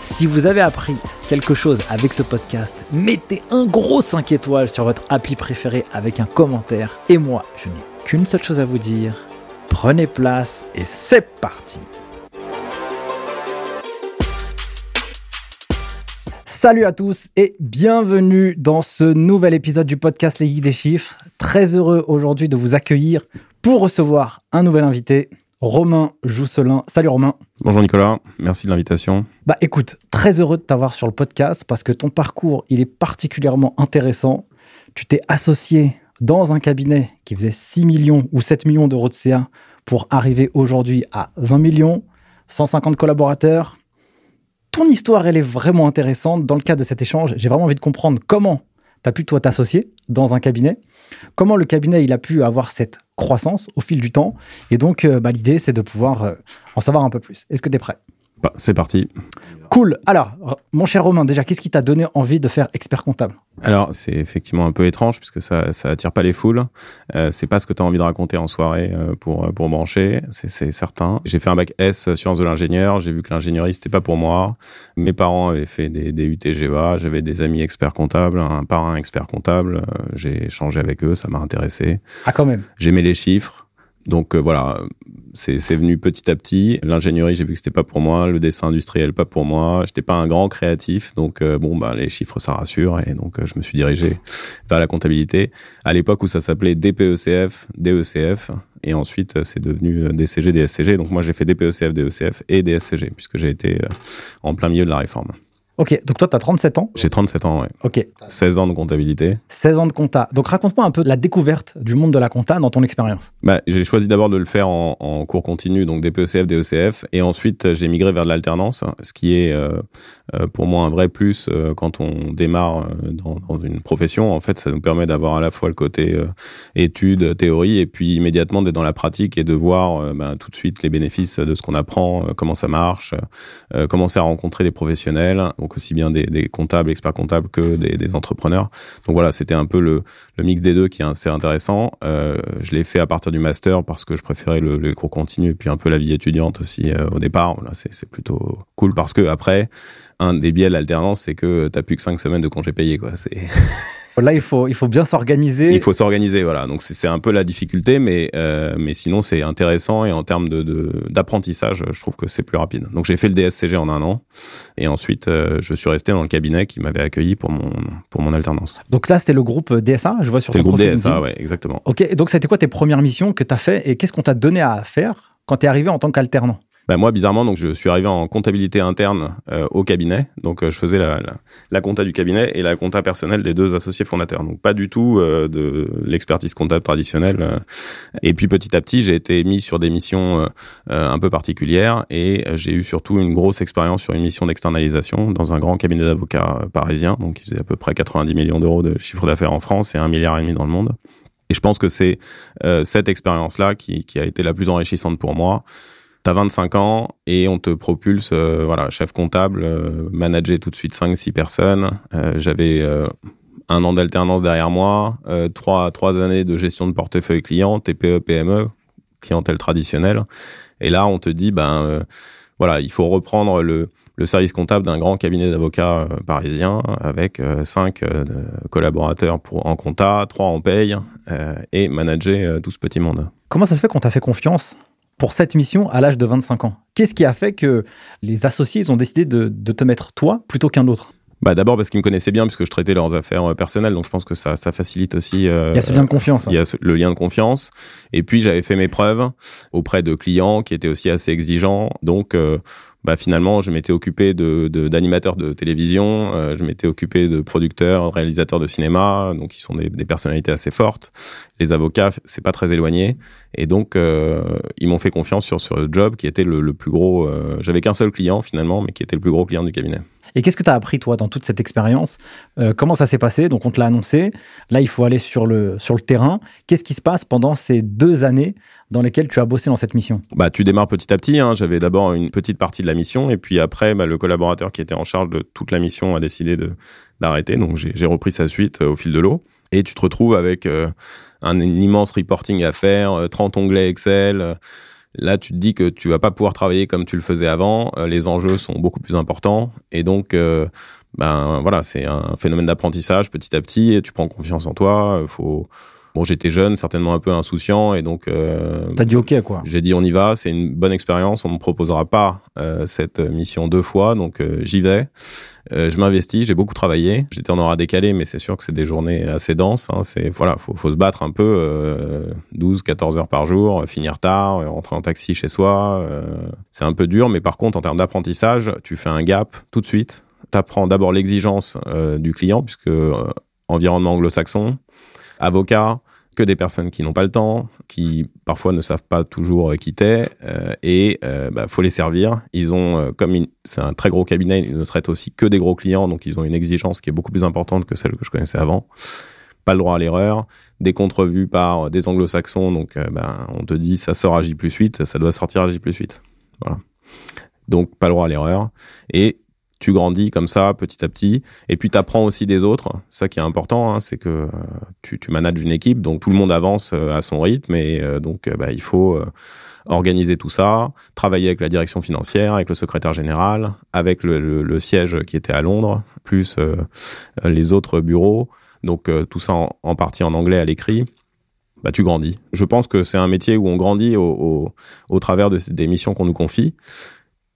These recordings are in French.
Si vous avez appris quelque chose avec ce podcast, mettez un gros 5 étoiles sur votre appli préféré avec un commentaire. Et moi, je n'ai qu'une seule chose à vous dire. Prenez place et c'est parti Salut à tous et bienvenue dans ce nouvel épisode du podcast Les Geeks des Chiffres. Très heureux aujourd'hui de vous accueillir pour recevoir un nouvel invité. Romain Jousselin. Salut Romain. Bonjour Nicolas, merci de l'invitation. Bah écoute, très heureux de t'avoir sur le podcast parce que ton parcours, il est particulièrement intéressant. Tu t'es associé dans un cabinet qui faisait 6 millions ou 7 millions d'euros de CA pour arriver aujourd'hui à 20 millions, 150 collaborateurs. Ton histoire, elle est vraiment intéressante. Dans le cadre de cet échange, j'ai vraiment envie de comprendre comment tu as pu toi t'associer dans un cabinet, comment le cabinet il a pu avoir cette croissance au fil du temps? Et donc, euh, bah, l'idée, c'est de pouvoir euh, en savoir un peu plus. Est-ce que tu es prêt? Bah, C'est parti. Cool. Alors, mon cher Romain, déjà, qu'est-ce qui t'a donné envie de faire expert comptable? Alors, c'est effectivement un peu étrange puisque ça, ça attire pas les foules. Euh, c'est pas ce que tu as envie de raconter en soirée euh, pour, pour brancher, c'est certain. J'ai fait un bac S sciences de l'ingénieur. J'ai vu que l'ingénierie, c'était pas pour moi. Mes parents avaient fait des, des. J'avais des amis experts comptables, un parrain expert comptable. Euh, j'ai échangé avec eux, ça m'a intéressé. Ah, quand même. J'aimais les chiffres. Donc euh, voilà, c'est venu petit à petit. L'ingénierie, j'ai vu que c'était pas pour moi. Le dessin industriel, pas pour moi. J'étais pas un grand créatif, donc euh, bon, bah les chiffres, ça rassure. Et donc euh, je me suis dirigé vers la comptabilité. À l'époque où ça s'appelait DPECF, DECF, et ensuite c'est devenu DCG, DSCG. Donc moi j'ai fait DPECF, DECF et DSCG puisque j'ai été en plein milieu de la réforme. Ok, donc toi, tu as 37 ans J'ai 37 ans, oui. Ok. 16 ans de comptabilité. 16 ans de compta. Donc raconte-moi un peu la découverte du monde de la compta dans ton expérience. Bah, j'ai choisi d'abord de le faire en, en, cours continu, donc des PECF, des ECF, et ensuite j'ai migré vers de l'alternance, ce qui est euh, euh, pour moi un vrai plus euh, quand on démarre euh, dans, dans, une profession. En fait, ça nous permet d'avoir à la fois le côté euh, études, théorie, et puis immédiatement d'être dans la pratique et de voir bah, tout de suite les bénéfices de ce qu'on apprend, comment ça marche, commencer à rencontrer des professionnels donc aussi bien des, des comptables, experts comptables que des, entrepreneurs. Donc voilà, c'était un peu le, mix des deux qui est assez intéressant. Euh, je l'ai fait à partir du master parce que je préférais le, cours continu et puis un peu la vie étudiante aussi euh, au départ. C'est plutôt cool parce que après, un des biais de l'alternance, c'est que tu n'as plus que cinq semaines de congés payés. Quoi. C'est Là, il faut, il faut bien s'organiser. Il faut s'organiser, voilà. Donc, c'est un peu la difficulté, mais, euh, mais sinon, c'est intéressant. Et en termes d'apprentissage, de, de, je trouve que c'est plus rapide. Donc, j'ai fait le DSCG en un an. Et ensuite, euh, je suis resté dans le cabinet qui m'avait accueilli pour mon, pour mon alternance. Donc là, c'était le groupe DSA, je vois sur C'est le groupe DSA, ouais, exactement. Ok, donc c'était quoi tes premières missions que tu as fait et qu'est-ce qu'on t'a donné à faire quand tu es arrivé en tant qu'alternant? Ben moi, bizarrement, donc je suis arrivé en comptabilité interne euh, au cabinet. Donc, euh, je faisais la, la, la, compta du cabinet et la compta personnelle des deux associés fondateurs. Donc, pas du tout euh, de l'expertise comptable traditionnelle. Et puis, petit à petit, j'ai été mis sur des missions un peu particulières et j'ai eu surtout une grosse expérience sur une mission d'externalisation dans un grand cabinet d'avocats parisien. Donc, qui faisait à peu près 90 millions d'euros de chiffre d'affaires en France et un milliard et demi dans le monde. Et je pense que c'est cette expérience-là qui, qui a été la plus enrichissante pour moi. T'as 25 ans et on te propulse, euh, voilà, chef comptable, euh, manager tout de suite 5-6 personnes. Euh, J'avais un an d'alternance derrière moi, trois, trois années de gestion de portefeuille client, TPE, PME, clientèle traditionnelle. Et là, on te dit, ben voilà, il faut reprendre le, le service comptable d'un grand cabinet d'avocats parisien avec cinq collaborateurs pour, en compta, trois en paye et manager tout ce petit monde. Comment ça se fait qu'on t'a fait confiance? Pour cette mission à l'âge de 25 ans. Qu'est-ce qui a fait que les associés ils ont décidé de, de te mettre toi plutôt qu'un autre? Bah d'abord parce qu'ils me connaissaient bien puisque je traitais leurs affaires euh, personnelles donc je pense que ça, ça facilite aussi euh, il y a ce lien de confiance il y a ce, le lien de confiance. Et puis j'avais fait mes preuves auprès de clients qui étaient aussi assez exigeants. Donc euh, bah, finalement, je m'étais occupé de, d'animateurs de, télévision, euh, je m'étais occupé de producteurs, réalisateurs de cinéma, donc ils sont des, personnalités assez fortes. Les avocats, c'est pas très éloigné, et donc euh, ils m'ont fait confiance sur ce job qui était le, le plus gros. Euh, j'avais qu'un seul client finalement, mais qui était le plus gros client du cabinet. Et qu'est-ce que tu as appris, toi, dans toute cette expérience euh, Comment ça s'est passé? Donc, on te l'a annoncé. Là, il faut aller sur le, sur le terrain. Qu'est-ce qui se passe pendant ces deux années dans lesquelles tu as bossé dans cette mission? Bah, Tu démarres petit à petit. Hein. J'avais d'abord une petite partie de la mission. Et puis après, bah, le collaborateur qui était en charge de toute la mission a décidé d'arrêter. Donc, j'ai, repris sa suite euh, au fil de l'eau. Et tu te retrouves avec euh, un, immense reporting à faire, 30 onglets Excel Là, tu te dis que tu vas pas pouvoir travailler comme tu le faisais avant. Euh, les enjeux sont beaucoup plus importants. Et donc, euh, ben voilà, c'est un phénomène d'apprentissage petit à petit. Et tu prends confiance en toi. Faut Bon, j'étais jeune, certainement un peu insouciant, et donc. Euh, T'as dit OK, quoi. J'ai dit on y va, c'est une bonne expérience. On me proposera pas euh, cette mission deux fois, donc euh, j'y vais. Euh, je m'investis, j'ai beaucoup travaillé. J'étais en aura décalé, mais c'est sûr que c'est des journées assez denses. Hein. C'est voilà, faut, faut se battre un peu, 12, 14 heures par jour, finir tard, rentrer en taxi chez soi. c'est un peu dur, mais par contre, en termes d'apprentissage, tu fais un gap tout de suite. T'apprends d'abord l'exigence du client, puisque environnement anglo-saxon, avocat, que des personnes qui n'ont pas le temps, qui parfois ne savent pas toujours quitter, euh, et euh, bah, faut les servir. Ils ont, euh, comme c'est un très gros cabinet, ils ne traitent aussi que des gros clients, donc ils ont une exigence qui est beaucoup plus importante que celle que je connaissais avant. Pas le droit à l'erreur, des contrevus par des anglo-saxons, donc bah, on te dit ça sort à J plus 8, ça doit sortir à J plus 8. Voilà. Donc pas le droit à l'erreur. Et tu grandis comme ça petit à petit et puis tu apprends aussi des autres. Ça qui est important hein, c'est que euh, tu, tu manages une équipe donc tout le monde avance euh, à son rythme et euh, donc bah, il faut organiser tout ça travailler avec la direction financière avec le secrétaire général avec le, le, siège qui était à Londres plus les autres bureaux. Donc tout ça en, partie en anglais à l'écrit. Bah, tu grandis. Je pense que c'est un métier où on grandit au, au, au travers de, des missions qu'on nous confie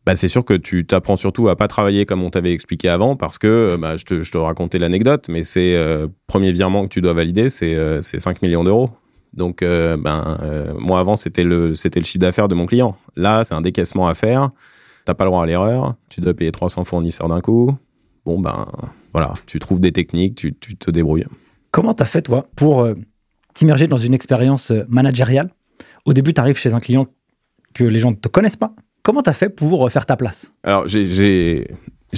bah, c'est sûr que tu t'apprends surtout à pas travailler comme on t'avait expliqué avant parce que bah, je, te, racontais l'anecdote, mais c'est euh, premier virement que tu dois valider, c'est euh, 5 millions d'euros. Donc, euh, ben, euh, moi avant, c'était le, le chiffre d'affaires de mon client. Là, c'est un décaissement à faire. T'as pas le droit à l'erreur. Tu dois payer 300 fournisseurs d'un coup. Bon, ben, voilà. Tu trouves des techniques, tu, tu te débrouilles. Comment t'as fait, toi, pour t'immerger dans une expérience managériale? Au début, tu arrives chez un client que les gens ne te connaissent pas Comment t'as fait pour euh, faire ta place? Alors, j'ai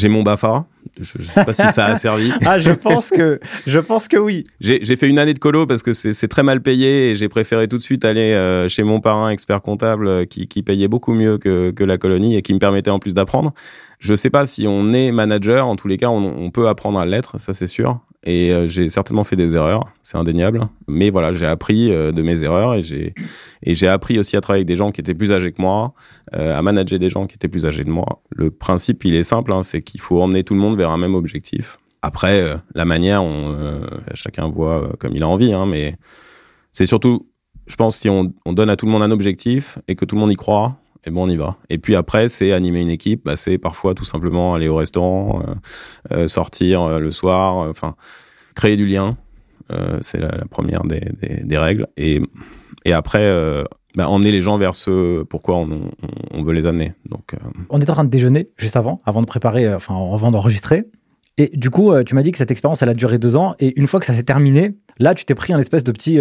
mon BAFA. Je, ne sais pas si ça a servi. ah, je pense que, je pense que oui. J'ai fait une année de colo parce que c'est très mal payé et j'ai préféré tout de suite aller euh, chez mon parrain expert comptable euh, qui, qui payait beaucoup mieux que, que, la colonie et qui me permettait en plus d'apprendre. Je sais pas si on est manager, en tous les cas, on, on peut apprendre à l'être, ça c'est sûr. Et euh, j'ai certainement fait des erreurs, c'est indéniable. Mais voilà, j'ai appris euh, de mes erreurs et j'ai et j'ai appris aussi à travailler avec des gens qui étaient plus âgés que moi, euh, à manager des gens qui étaient plus âgés que moi. Le principe, il est simple, hein, c'est qu'il faut emmener tout le monde vers un même objectif. Après, la manière, chacun voit comme il a envie, hein, mais c'est surtout, je pense, si on, on donne à tout le monde un objectif et que tout le monde y croit, et bon, on y va. Et puis après, c'est animer une équipe. Bah, c'est parfois tout simplement aller au restaurant, sortir le soir, enfin, créer du lien. c'est la, première des, des, règles. Et, et après, bah, emmener les gens vers ce pourquoi on, on, veut les amener. Donc, On est en train de déjeuner juste avant, avant de préparer, enfin, avant d'enregistrer. Et du coup, tu m'as dit que cette expérience, elle a duré deux ans. Et une fois que ça s'est terminé, là, tu t'es pris un espèce de petit.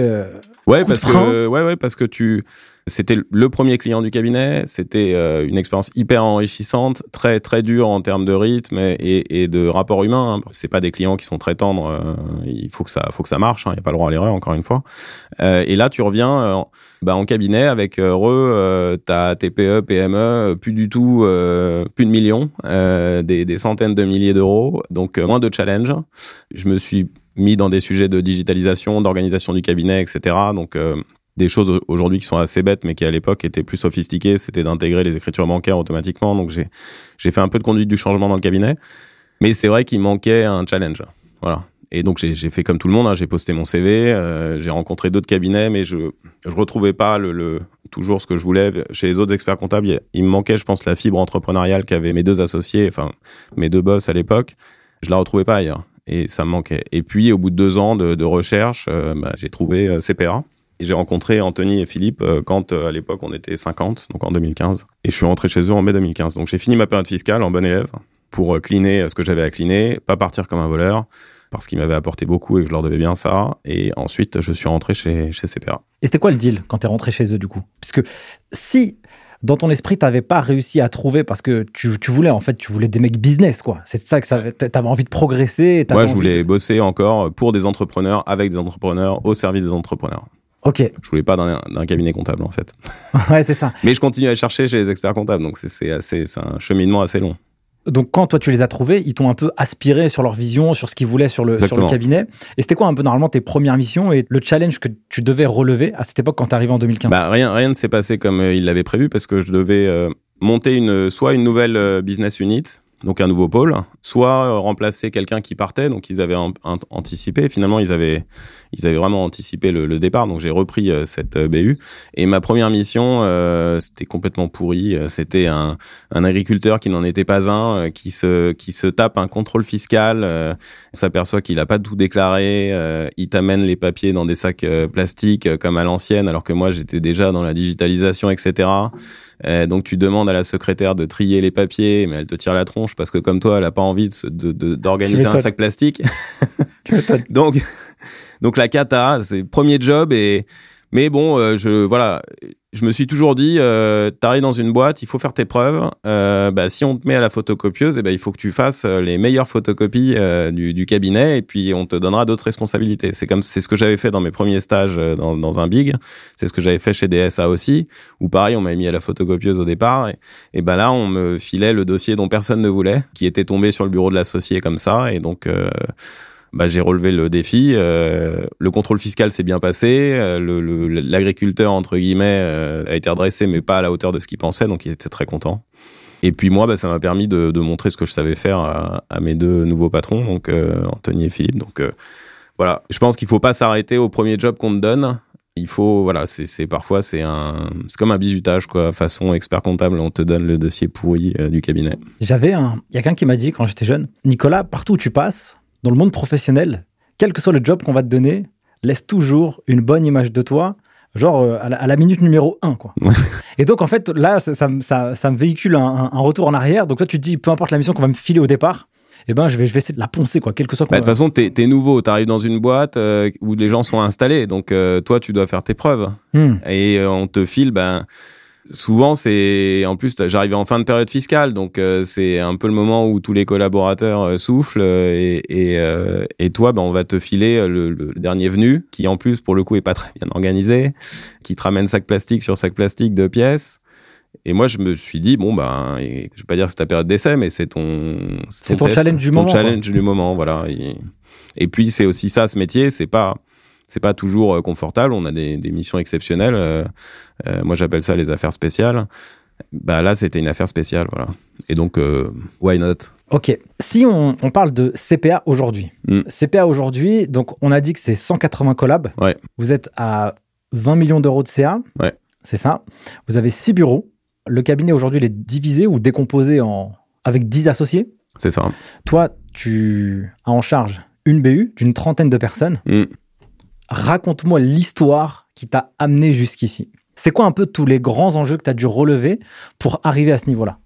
ouais, parce que, ouais, ouais, parce que tu c'était le premier client du cabinet. C'était euh, une expérience hyper enrichissante, très très dure en termes de rythme et, et de rapport humain. Hein. C'est pas des clients qui sont très tendres. Euh, il faut que ça, faut que ça marche. Il hein. n'y a pas le droit à l'erreur, encore une fois. Euh, et là, tu reviens euh, bah, en cabinet avec heureux, ta TPE, PME, plus du tout, plus de millions, des, des, centaines de milliers d'euros, donc moins de challenge. Je me suis mis dans des sujets de digitalisation, d'organisation du cabinet, etc. Donc des choses aujourd'hui qui sont assez bêtes, mais qui à l'époque étaient plus sophistiquées, c'était d'intégrer les écritures bancaires automatiquement. Donc j'ai j'ai fait un peu de conduite du changement dans le cabinet, mais c'est vrai qu'il manquait un challenge. Voilà. Et donc j'ai fait comme tout le monde, hein, j'ai posté mon CV, euh, j'ai rencontré d'autres cabinets, mais je je retrouvais pas le, le, toujours ce que je voulais chez les autres experts comptables. Il, il me manquait, je pense, la fibre entrepreneuriale qu'avaient mes deux associés, enfin mes deux boss à l'époque. Je la retrouvais pas ailleurs et ça me manquait. Et puis au bout de deux ans de, recherche, euh, bah, j'ai trouvé euh, CPA j'ai rencontré Anthony et Philippe quand à l'époque on était 50, donc en 2015. Et je suis rentré chez eux en mai 2015. Donc j'ai fini ma période fiscale en bon élève pour cleaner ce que j'avais à cleaner, pas partir comme un voleur parce qu'ils m'avaient apporté beaucoup et que je leur devais bien ça. Et ensuite, je suis rentré chez, chez CPA. Et c'était quoi le deal quand tu es rentré chez eux du coup? Puisque si dans ton esprit, tu n'avais pas réussi à trouver parce que tu, voulais, en fait, tu voulais des mecs business, quoi. C'est ça que tu avais envie de progresser. Moi, je voulais bosser encore pour des entrepreneurs, avec des entrepreneurs, au service des entrepreneurs. Ok. Je voulais pas d'un cabinet comptable, en fait. ouais, c'est ça. Mais je continue à chercher chez les experts comptables, donc c'est un cheminement assez long. Donc, quand toi tu les as trouvés, ils t'ont un peu aspiré sur leur vision, sur ce qu'ils voulaient sur le, sur le cabinet. Et c'était quoi un peu normalement tes premières missions et le challenge que tu devais relever à cette époque quand tu en 2015 bah, Rien, rien ne s'est passé comme euh, il l'avait prévu parce que je devais euh, monter une, soit une nouvelle euh, business unit, donc un nouveau pôle, soit euh, remplacer quelqu'un qui partait, donc ils avaient anticipé. Finalement, ils avaient, ils avaient vraiment anticipé le, départ, donc j'ai repris euh, cette euh, BU. Et ma première mission, c'était complètement pourri. C'était un, un, agriculteur qui n'en était pas un, qui se, qui se tape un contrôle fiscal. On s'aperçoit qu'il n'a pas tout déclaré. il t'amène les papiers dans des sacs plastiques comme à l'ancienne, alors que moi j'étais déjà dans la digitalisation, etc. Euh, donc tu demandes à la secrétaire de trier les papiers, mais elle te tire la tronche parce que comme toi, elle a pas envie d'organiser de, un sac plastique. donc, donc la cata, c'est premier job et mais bon, euh, je voilà, je me suis toujours dit, euh, t'arrives dans une boîte, il faut faire tes preuves. Euh, bah, si on te met à la photocopieuse, eh ben, il faut que tu fasses euh, les meilleures photocopies euh, du, du, cabinet et puis on te donnera d'autres responsabilités. C'est comme c'est ce que j'avais fait dans mes premiers stages euh, dans, dans un big. C'est ce que j'avais fait chez DSA aussi, où pareil, on m'a mis à la photocopieuse au départ. Et, et ben là, on me filait le dossier dont personne ne voulait, qui était tombé sur le bureau de l'associé comme ça. Et donc bah, j'ai relevé le défi. Euh, le contrôle fiscal s'est bien passé. Euh, l'agriculteur, entre guillemets, euh, a été redressé, mais pas à la hauteur de ce qu'il pensait, donc il était très content. Et puis moi, bah, ça m'a permis de, de, montrer ce que je savais faire à, mes deux nouveaux patrons, donc Anthony et Philippe. Donc voilà, je pense qu'il faut pas s'arrêter au premier job qu'on te donne. Il faut, voilà, c'est parfois c'est un, c'est comme un bizutage quoi, façon expert comptable, on te donne le dossier pourri du cabinet. J'avais un, il y a quelqu'un qui m'a dit quand j'étais jeune, Nicolas, partout où tu passes, dans le monde professionnel, quel que soit le job qu'on va te donner, laisse toujours une bonne image de toi, genre euh, à, la, minute numéro 1. Quoi. Et donc, en fait, là, ça, me véhicule un, retour en arrière. Donc, toi, tu te dis, peu importe la mission qu'on va me filer au départ, eh ben, je vais, je vais essayer de la poncer, quoi, quel que soit. Bah, de toute façon, tu es, nouveau, tu arrives dans une boîte euh, où les gens sont installés. Donc, euh, toi, tu dois faire tes preuves. Hmm. Et on te file, ben souvent c'est en plus j'arrivais en fin de période fiscale donc euh, c'est un peu le moment où tous les collaborateurs euh, soufflent euh, et, et, toi ben on va te filer le, dernier venu qui en plus pour le coup est pas très bien organisé qui te ramène sac plastique sur sac plastique de pièces. Et moi je me suis dit bon ben je vais pas dire que c'est ta période d'essai mais c'est ton c'est ton, challenge du moment ton challenge du moment voilà. Et, et puis c'est aussi ça ce métier c'est pas c'est pas toujours euh, confortable. On a des, missions exceptionnelles. Euh, euh, moi, j'appelle ça les affaires spéciales. Bah là, c'était une affaire spéciale, voilà. Et donc, why not? Ok. Si on, parle de CPA aujourd'hui, hmm. CPA aujourd'hui, donc on a dit que c'est 180 collabs. Ouais. Vous êtes à 20 millions d'euros de CA. Ouais. C'est ça. Vous avez 6 bureaux. Le cabinet aujourd'hui, il est divisé ou décomposé en avec 10 associés. C'est ça. Toi, tu as en charge une BU d'une trentaine de personnes. Hmm raconte-moi l'histoire qui t'a amené jusqu'ici. C'est quoi un peu tous les grands enjeux que tu as dû relever pour arriver à ce niveau-là?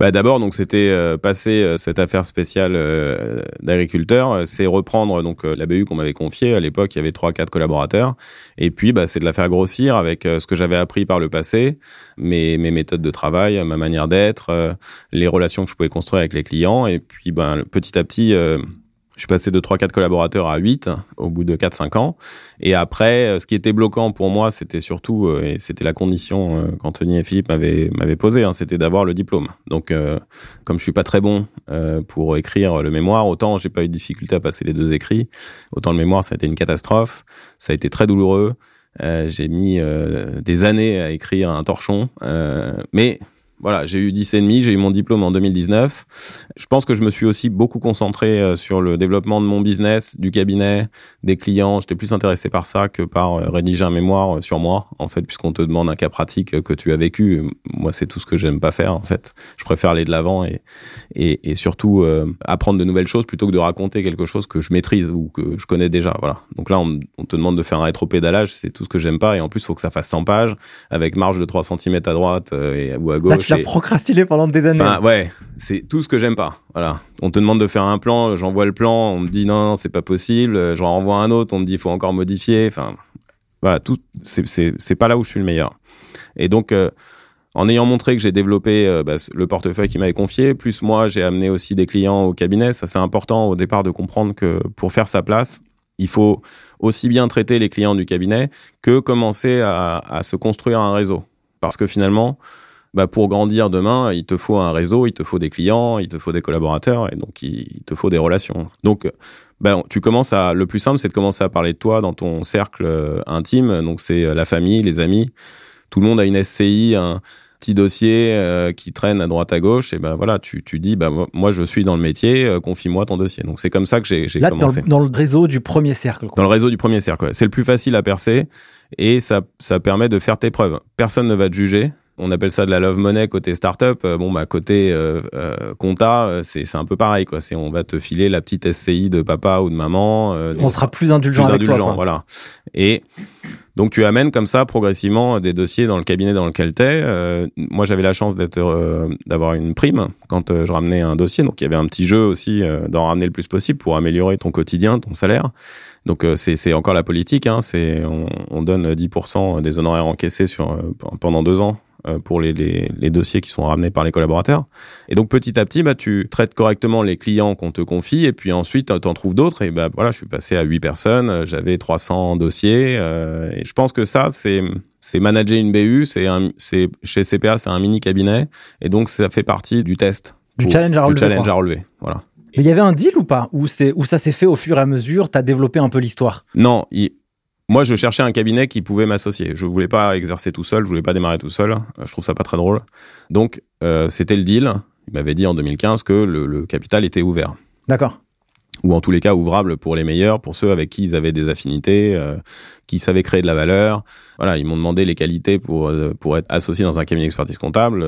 Bah d'abord donc c'était euh, passer euh, cette affaire spéciale euh, d'agriculteur, c'est reprendre donc la BU qu'on m'avait confiée. À l'époque, il y avait trois quatre collaborateurs. Et puis bah c'est de la faire grossir avec ce que j'avais appris par le passé, mes mes méthodes de travail, ma manière d'être, les relations que je pouvais construire avec les clients. Et puis ben petit à petit je suis passé de 3-4 collaborateurs à 8 au bout de 4-5 ans. Et après, euh, ce qui était bloquant pour moi, c'était surtout, euh, et c'était la condition euh, qu'Anthony et Philippe m'avaient, posée, hein, c'était d'avoir le diplôme. Donc, comme je suis pas très bon pour écrire le mémoire, autant j'ai pas eu de difficulté à passer les deux écrits, autant le mémoire, ça a été une catastrophe, ça a été très douloureux. j'ai mis des années à écrire un torchon, mais voilà, j'ai eu 10 et demi, j'ai eu mon diplôme en 2019. Je pense que je me suis aussi beaucoup concentré euh, sur le développement de mon business, du cabinet, des clients. J'étais plus intéressé par ça que par euh, rédiger un mémoire euh, sur moi, en fait, puisqu'on te demande un cas pratique que tu as vécu. Moi, c'est tout ce que j'aime pas faire, en fait. Je préfère aller de l'avant et, et, et, surtout apprendre de nouvelles choses plutôt que de raconter quelque chose que je maîtrise ou que je connais déjà. Voilà. Donc là, on, on te demande de faire un rétropédalage, c'est tout ce que j'aime pas. Et en plus, il faut que ça fasse 100 pages avec marge de 3 cm à droite et, ou à gauche tu l'as procrastiné pendant des années. ouais, c'est tout ce que j'aime pas. Voilà. On te demande de faire un plan, j'envoie le plan, on me dit non, non c'est pas possible. J'en renvoie un autre, on me dit il faut encore modifier. Enfin, voilà, tout, c'est pas là où je suis le meilleur. Et donc, euh, en ayant montré que j'ai développé euh, bah, le portefeuille qui m'avait confié, plus moi, j'ai amené aussi des clients au cabinet. Ça, c'est important au départ de comprendre que pour faire sa place, il faut aussi bien traiter les clients du cabinet que commencer à, à se construire un réseau. Parce que finalement, bah, pour grandir demain, il te faut un réseau, il te faut des clients, il te faut des collaborateurs, et donc il, te faut des relations. Donc, bah, tu commences à, le plus simple, c'est de commencer à parler de toi dans ton cercle euh, intime. Donc, c'est euh, la famille, les amis. Tout le monde a une SCI, un petit dossier euh, qui traîne à droite à gauche. Et ben voilà, tu, tu dis, bah, moi, je suis dans le métier, confie-moi ton dossier. Donc, c'est comme ça que j'ai commencé. Dans le, dans le réseau du premier cercle. Dans le réseau du premier cercle, C'est le plus facile à percer et ça, ça permet de faire tes preuves. Personne ne va te juger on appelle ça de la love money côté startup. Euh, bon, bah, côté euh, euh, compta, c'est, c'est un peu pareil, quoi. C'est, on va te filer la petite SCI de papa ou de maman. on sera plus indulgent avec toi, voilà. Et donc, tu amènes comme ça progressivement des dossiers dans le cabinet dans lequel tu es. moi, j'avais la chance d'avoir une prime quand je ramenais un dossier. Donc, il y avait un petit jeu aussi d'en ramener le plus possible pour améliorer ton quotidien, ton salaire. Donc c'est, c'est encore la politique, hein, on, on, donne 10% des honoraires encaissés sur pendant deux ans euh, pour les, les, les, dossiers qui sont ramenés par les collaborateurs. Et donc petit à petit, bah, tu traites correctement les clients qu'on te confie et puis ensuite tu en trouves d'autres. Et bah, voilà, je suis passé à 8 personnes, j'avais 300 dossiers. Euh, et je pense que ça, c'est c'est manager une BU, c'est c'est chez CPA, c'est un mini cabinet, et donc ça fait partie du test, du challenge à relever. Du challenge à relever, voilà. Mais il y avait un deal ou pas Ou c'est où ça s'est fait au fur et à mesure Tu as développé un peu l'histoire? Non, il, moi, je cherchais un cabinet qui pouvait m'associer. Je voulais pas exercer tout seul, je voulais pas démarrer tout seul. Euh, je trouve ça pas très drôle. Donc, euh, c'était le deal. Il m'avait dit en 2015 que le, capital était ouvert. D'accord. Ou en tous les cas ouvrable pour les meilleurs, pour ceux avec qui ils avaient des affinités, euh, qui savaient créer de la valeur. Voilà, ils m'ont demandé les qualités pour pour être associé dans un cabinet d'expertise comptable.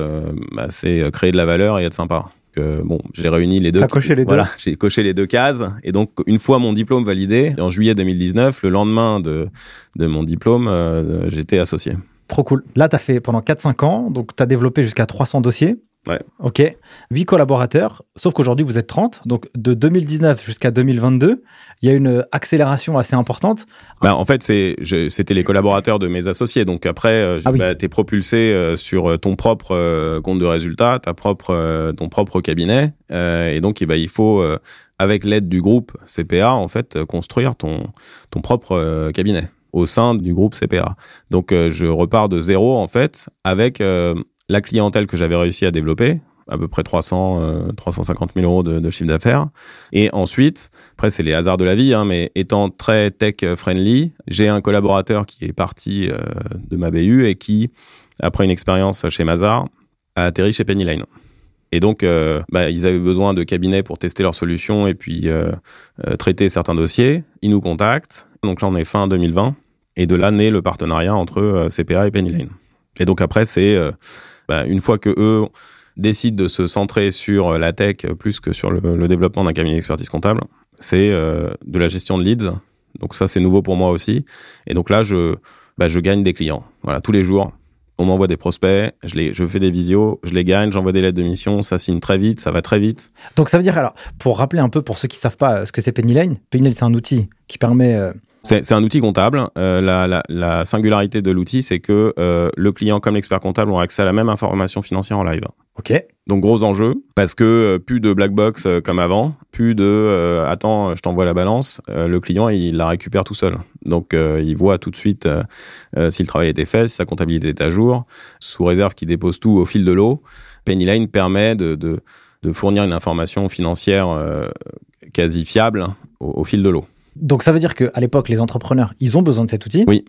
Bah, c'est créer de la valeur et être sympa bon, j'ai réuni les deux. T'as coché les deux. Voilà, j'ai coché les deux cases. Et donc, une fois mon diplôme validé, en juillet 2019, le lendemain de, de mon diplôme, euh, j'étais associé. Trop cool. Là, tu as fait pendant 4-5 ans, donc tu as développé jusqu'à 300 dossiers. Ouais. Ok. 8 collaborateurs, sauf qu'aujourd'hui vous êtes 30. Donc de 2019 jusqu'à 2022, il y a une accélération assez importante. Bah, en fait, c'était les collaborateurs de mes associés. Donc après, euh, ah bah, tu es propulsé euh, sur ton propre euh, compte de résultat, ta propre, ton propre cabinet. et donc, eh ben, il faut, avec l'aide du groupe CPA, en fait, construire ton, ton propre cabinet au sein du groupe CPA. Donc, je repars de zéro, en fait, avec la clientèle que j'avais réussi à développer, à peu près 300, 350 000 euros de, chiffre d'affaires. Et ensuite, après c'est les hasards de la vie, hein, mais étant très tech friendly, j'ai un collaborateur qui est parti euh, de ma BU et qui, après une expérience chez Mazar, a atterri chez Pennyline. Et donc, euh, bah, ils avaient besoin de cabinets pour tester leurs solutions et puis euh, traiter certains dossiers. Ils nous contactent. Donc là, on est fin 2020. Et de là naît le partenariat entre CPA et Pennyline. Et donc après, c'est bah, une fois que eux décident de se centrer sur euh, la tech plus que sur le, développement d'un cabinet d'expertise comptable, c'est euh, de la gestion de leads. Donc ça, c'est nouveau pour moi aussi. Et donc là, je, bah, je gagne des clients. Voilà, tous les jours, on m'envoie des prospects, je, les, je fais des visios, je les gagne, j'envoie des lettres de mission, ça signe très vite, ça va très vite. Donc ça veut dire, alors, pour rappeler un peu pour ceux qui ne savent pas ce que c'est Pennyline, Pennyline, c'est un outil qui permet euh, c'est un outil comptable. Euh, la, la, la, singularité de l'outil, c'est que euh, le client comme l'expert comptable ont accès à la même information financière en live. Ok. Donc gros enjeu, parce que euh, plus de black box euh, comme avant, plus de euh, attends, je t'envoie la balance. le client il la récupère tout seul. Donc il voit tout de suite si le travail était fait, si sa comptabilité est à jour, sous réserve qu'il dépose tout au fil de l'eau. Pennyline permet de, de, de, fournir une information financière quasi fiable au fil de l'eau. Donc ça veut dire qu'à l'époque, les entrepreneurs, ils ont besoin de cet outil. Oui.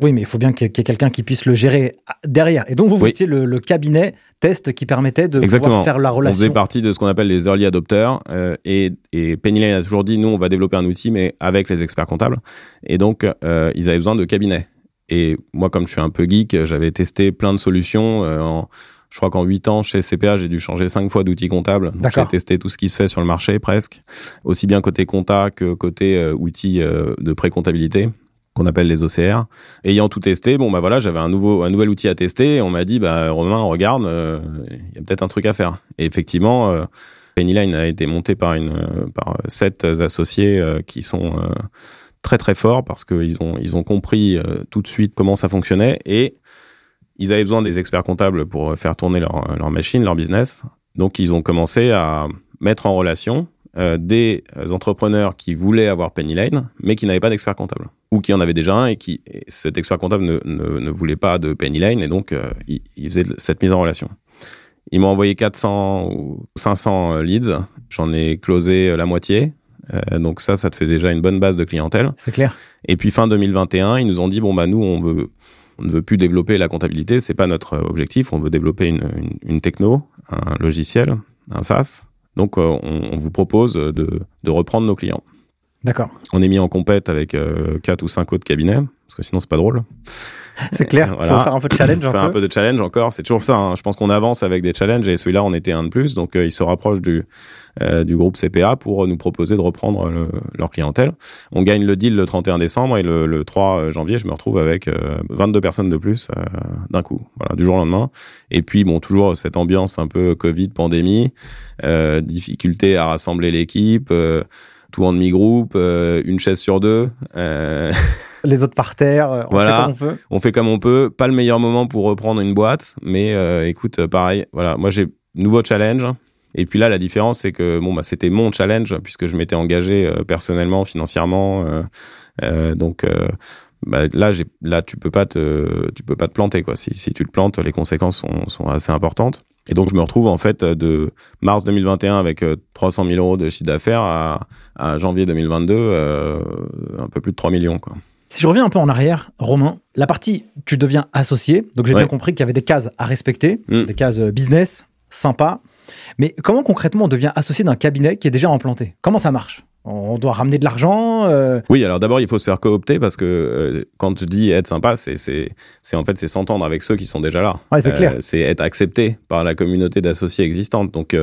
Oui, mais il faut bien qu'il y ait quelqu'un qui puisse le gérer derrière. Et donc, vous, vous étiez le, cabinet test qui permettait de pouvoir faire la relation. On faisait partie de ce qu'on appelle les early adopters. Euh, et, et Pennyline a toujours dit, nous, on va développer un outil, mais avec les experts comptables. Et donc, euh, ils avaient besoin de cabinets. Et moi, comme je suis un peu geek, j'avais testé plein de solutions. Euh, en, je crois qu'en 8 ans, chez CPA, j'ai dû changer 5 fois d'outils comptables. J'ai testé tout ce qui se fait sur le marché presque, aussi bien côté compta que côté euh, outils euh, de pré-comptabilité qu'on appelle les OCR. Ayant tout testé, bon bah voilà, j'avais un nouveau un nouvel outil à tester et on m'a dit bah Romain, regarde, il y a peut-être un truc à faire. Et effectivement, Pennyline a été monté par une par sept associés qui sont très très fort parce qu'ils ont, ils ont compris euh, tout de suite comment ça fonctionnait et ils avaient besoin des experts comptables pour faire tourner leur, leur machine, leur business. Donc ils ont commencé à mettre en relation euh, des entrepreneurs qui voulaient avoir Pennyline, mais qui n'avaient pas d'expert comptable, ou qui en avaient déjà un et qui cet expert comptable ne, ne, voulait pas de Pennyline, et donc euh, ils il faisait cette mise en relation. Ils m'ont envoyé 400 ou 500 leads, j'en ai closé la moitié, euh, donc ça, ça te fait déjà une bonne base de clientèle. C'est clair. Et puis fin 2021, ils nous ont dit bon bah nous on veut on ne veut plus développer la comptabilité, c'est pas notre objectif. On veut développer une, une, techno, un logiciel, un SaaS. Donc euh, on, vous propose de, de, reprendre nos clients. D'accord. On est mis en compète avec euh, quatre ou cinq autres cabinets parce que sinon c'est pas drôle. C'est clair, il faut faire un peu de challenge. Faire un peu de challenge encore, c'est toujours ça. Hein. Je pense qu'on avance avec des challenges et celui-là, on était un de plus. Donc, euh, il se rapproche du, euh, du groupe CPA pour nous proposer de reprendre leur clientèle. On gagne le deal le 31 décembre et le, le 3 janvier, je me retrouve avec 22 euh, personnes de plus d'un coup, voilà, du jour au lendemain. Et puis, bon, toujours cette ambiance un peu Covid, pandémie, difficulté à rassembler l'équipe tout en demi-groupe, une chaise sur deux. Euh les autres par terre. Euh, on fait comme on peut. On fait comme on peut. Pas le meilleur moment pour reprendre une boîte, mais euh, écoute, euh, pareil. Voilà, moi j'ai nouveau challenge. Et puis là, la différence, c'est que bon, bah, c'était mon challenge puisque je m'étais engagé personnellement, financièrement. donc bah, là, là, tu peux pas te, tu peux pas te planter quoi. Si, si tu te plantes, les conséquences sont, sont assez importantes. Et donc, je me retrouve en fait de mars 2021 avec 300 000 euros de chiffre d'affaires à, à, janvier 2022, un peu plus de 3 millions quoi. Si je reviens un peu en arrière, Romain, la partie tu deviens associé, donc j'ai bien compris qu'il y avait des cases à respecter, mm. des cases euh, business, sympa. Mais comment concrètement on devient associé d'un cabinet qui est déjà implanté? Comment ça marche? On doit ramener de l'argent. Euh? Oui, alors d'abord il faut se faire coopter parce que euh, quand je dis être sympa, c'est en fait c'est s'entendre avec ceux qui sont déjà là. Ouais, c'est clair. C'est être accepté par la communauté d'associés existante. Donc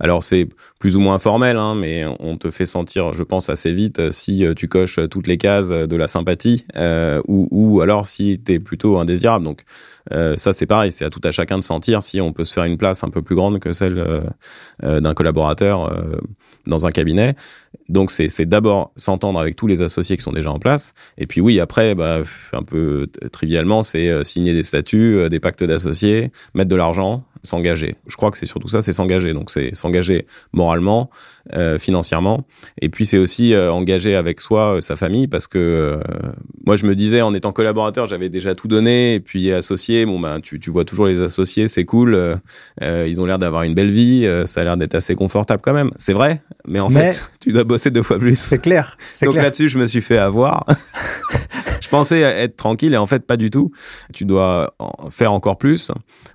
alors c'est plus ou moins formel, hein, mais on te fait sentir, je pense, assez vite euh, si euh, tu coches toutes les cases de la sympathie euh, ou, ou, alors si tu es plutôt indésirable. Donc ça c'est pareil, c'est à tout à chacun de sentir si on peut se faire une place un peu plus grande que celle d'un collaborateur dans un cabinet. Donc c'est d'abord s'entendre avec tous les associés qui sont déjà en place. Et puis oui, après, bah, un peu trivialement, c'est signer des statuts, des pactes d'associés, mettre de l'argent, s'engager. Je crois que c'est surtout ça, c'est s'engager. Donc c'est s'engager moralement, euh, financièrement, et puis c'est aussi euh, engager avec soi euh, sa famille, parce que euh, moi je me disais en étant collaborateur, j'avais déjà tout donné, et puis associé, bon ben tu, tu vois toujours les associés, c'est cool, ils ont l'air d'avoir une belle vie, ça a l'air d'être assez confortable quand même. C'est vrai, mais en fait tu dois bosser deux fois plus. C'est clair. Donc là-dessus je me suis fait avoir. je pensais être tranquille et en fait pas du tout. Tu dois en faire encore plus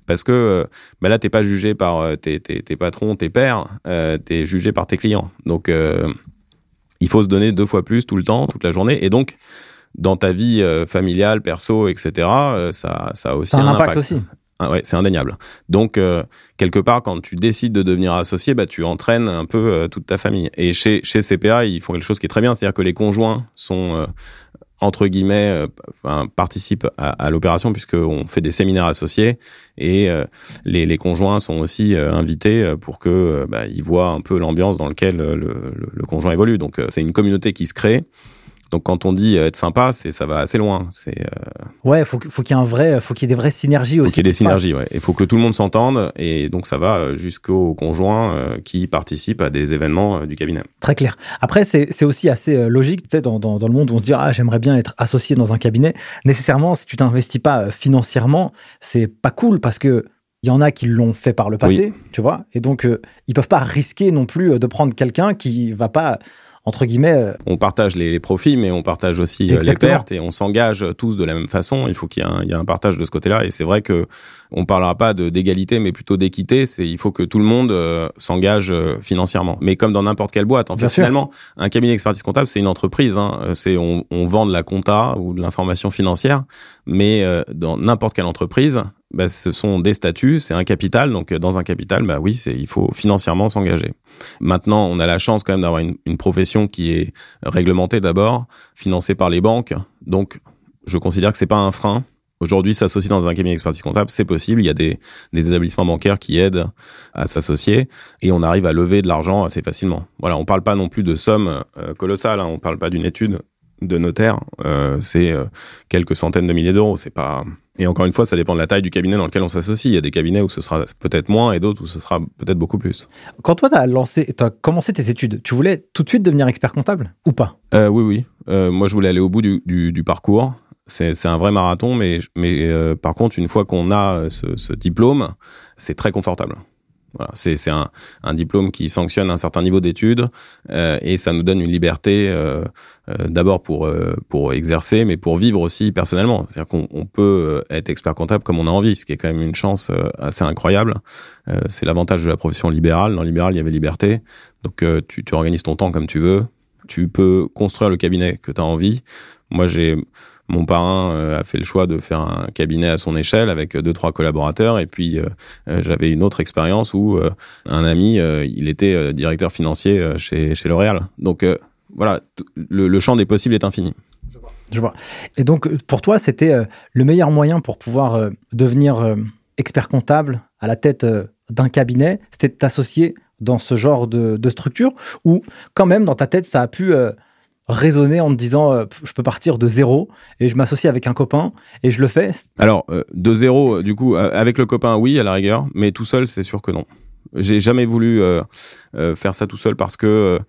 parce que ben là t'es pas jugé par euh, tes, tes, tes, patrons, tes pairs, euh, t'es jugé par tes Donc euh, il faut se donner deux fois plus tout le temps, toute la journée, et donc dans ta vie euh, familiale, perso, etc. ça, ça a aussi ça un, impact, impact. aussi. Ah ouais, c'est indéniable. Donc, quelque part, quand tu décides de devenir associé, bah, tu entraînes un peu toute ta famille. Et chez, chez CPA, ils font quelque chose qui est très bien, c'est-à-dire que les conjoints sont entre guillemets, euh, enfin, participe à, à l'opération puisqu'on fait des séminaires associés et euh, les, les, conjoints sont aussi euh, invités pour que bah, ils voient un peu l'ambiance dans laquelle le, le, le, conjoint évolue. Donc c'est une communauté qui se crée donc quand on dit euh, être sympa, c'est ça va assez loin. C'est euh... ouais, faut faut qu'il y ait un vrai, faut qu'il y ait des vraies synergies aussi. Faut qu'il y ait des synergies, ouais. Il faut que tout le monde s'entende et donc ça va euh, jusqu'aux conjoints euh, qui participent à des événements du cabinet. Très clair. Après, c'est aussi assez logique, peut-être dans, dans, dans, le monde où on se dit ah j'aimerais bien être associé dans un cabinet. Nécessairement, si tu t'investis pas financièrement, c'est pas cool parce que il y en a qui l'ont fait par le passé, tu vois, et donc ils peuvent pas risquer non plus de prendre quelqu'un qui va pas entre guillemets. Euh, on partage les, profits, mais on partage aussi euh, les pertes et on s'engage tous de la même façon. Il faut qu'il y, ait un partage de ce côté-là. Et c'est vrai que on parlera pas d'égalité, mais plutôt d'équité. C'est il faut que tout le monde euh, s'engage financièrement. Mais comme dans n'importe quelle boîte, en fait, finalement, un cabinet d'expertise comptable, c'est une entreprise. Hein. C'est on, on, vend de la compta ou de l'information financière, mais dans n'importe quelle entreprise, bah, ce sont des statuts, c'est un capital. Donc, dans un capital, bah oui, c'est, il faut financièrement s'engager. Maintenant, on a la chance quand même d'avoir une, une profession qui est réglementée d'abord, financée par les banques. Donc, je considère que c'est pas un frein. Aujourd'hui, s'associer dans un cabinet d'expertise comptable, c'est possible. Il y a des, des, établissements bancaires qui aident à s'associer et on arrive à lever de l'argent assez facilement. Voilà, on parle pas non plus de sommes euh, colossales. Hein. On parle pas d'une étude de notaire. Euh, c'est euh, quelques centaines de milliers d'euros. C'est pas et encore une fois, ça dépend de la taille du cabinet dans lequel on s'associe. Il y a des cabinets où ce sera peut-être moins et d'autres où ce sera peut-être beaucoup plus. Quand toi, tu as lancé, as commencé tes études, tu voulais tout de suite devenir expert comptable ou pas? Euh, Oui, oui. Euh, moi, je voulais aller au bout du, du, du parcours. C'est un vrai marathon, mais, mais euh, par contre, une fois qu'on a ce, ce diplôme, c'est très confortable. C'est un, diplôme qui sanctionne un certain niveau d'études euh, et ça nous donne une liberté euh, euh, d'abord pour pour exercer, mais pour vivre aussi personnellement. C'est-à-dire qu'on peut être expert comptable comme on a envie, ce qui est quand même une chance assez incroyable. c'est l'avantage de la profession libérale. Dans libéral, il y avait liberté, donc tu, tu organises ton temps comme tu veux. Tu peux construire le cabinet que tu as envie. Moi, j'ai mon parrain euh, a fait le choix de faire un cabinet à son échelle avec deux trois collaborateurs. Et puis euh, euh, j'avais une autre expérience où un ami il était directeur financier chez chez L'Oréal. Donc voilà le, champ des possibles est infini. Je vois. Et donc, pour toi, c'était le meilleur moyen pour pouvoir devenir expert comptable à la tête d'un cabinet, c'était de t'associer dans ce genre de, de, structure, ou quand même, dans ta tête, ça a pu raisonner en te disant euh, je peux partir de zéro et je m'associe avec un copain et je le fais Alors, euh, de zéro, du coup, euh, avec le copain, oui, à la rigueur, mais tout seul, c'est sûr que non. J'ai jamais voulu faire ça tout seul parce que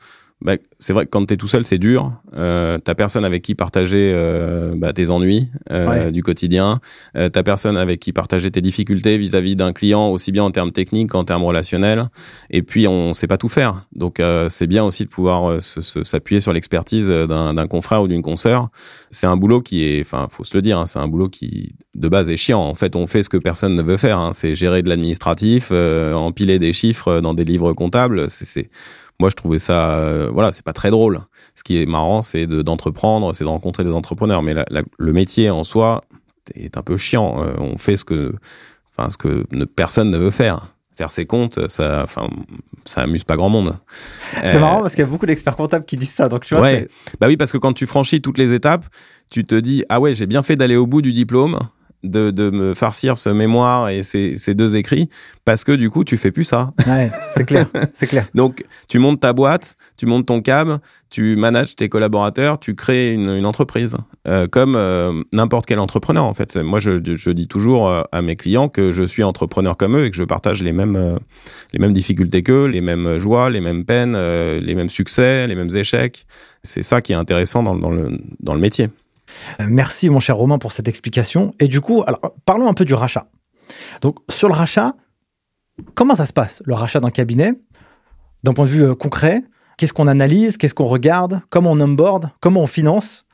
bah, c'est vrai que quand tu es tout seul, c'est dur. Euh, t'as personne avec qui partager euh, bah, tes ennuis euh, du quotidien. Euh, t'as personne avec qui partager tes difficultés vis-à-vis d'un client, aussi bien en termes techniques qu'en termes relationnels. Et puis, on sait pas tout faire. Donc, euh, c'est bien aussi de pouvoir euh, s'appuyer sur l'expertise d'un confrère ou d'une consoeur. C'est un boulot qui est, enfin, faut se le dire, hein, c'est un boulot qui de base est chiant. En fait, on fait ce que personne ne veut faire. Hein. C'est gérer de l'administratif, empiler des chiffres dans des livres comptables. C'est moi, je trouvais ça, euh, voilà, c'est pas très drôle. Ce qui est marrant, c'est d'entreprendre, c'est de rencontrer des entrepreneurs. Mais le métier en soi est un peu chiant. Euh, on fait ce que, enfin, ce que personne ne veut faire. Faire ses comptes, ça, enfin, ça amuse pas grand monde. C'est marrant parce qu'il y a beaucoup d'experts comptables qui disent ça. Donc tu vois. Ouais. Bah oui, parce que quand tu franchis toutes les étapes, tu te dis ah ouais, j'ai bien fait d'aller au bout du diplôme de, de, me farcir ce mémoire et ces, ces, deux écrits parce que du coup tu fais plus ça. Ouais, c'est clair, c'est clair. Donc tu montes ta boîte, tu montes ton cab, tu manages tes collaborateurs, tu crées une, une entreprise euh, comme euh, n'importe quel entrepreneur en fait. Moi je, je dis toujours euh, à mes clients que je suis entrepreneur comme eux et que je partage les mêmes les mêmes difficultés qu'eux, les mêmes joies, les mêmes peines, les mêmes succès, les mêmes échecs. C'est ça qui est intéressant dans, dans le dans le métier. Euh, merci mon cher Romain pour cette explication. Et du coup, parlons un peu du rachat. Donc sur le rachat, comment ça se passe, le rachat d'un cabinet? D'un point de vue euh, concret, qu'est-ce qu'on analyse, qu'est-ce qu'on regarde, comment on onboard, comment on finance?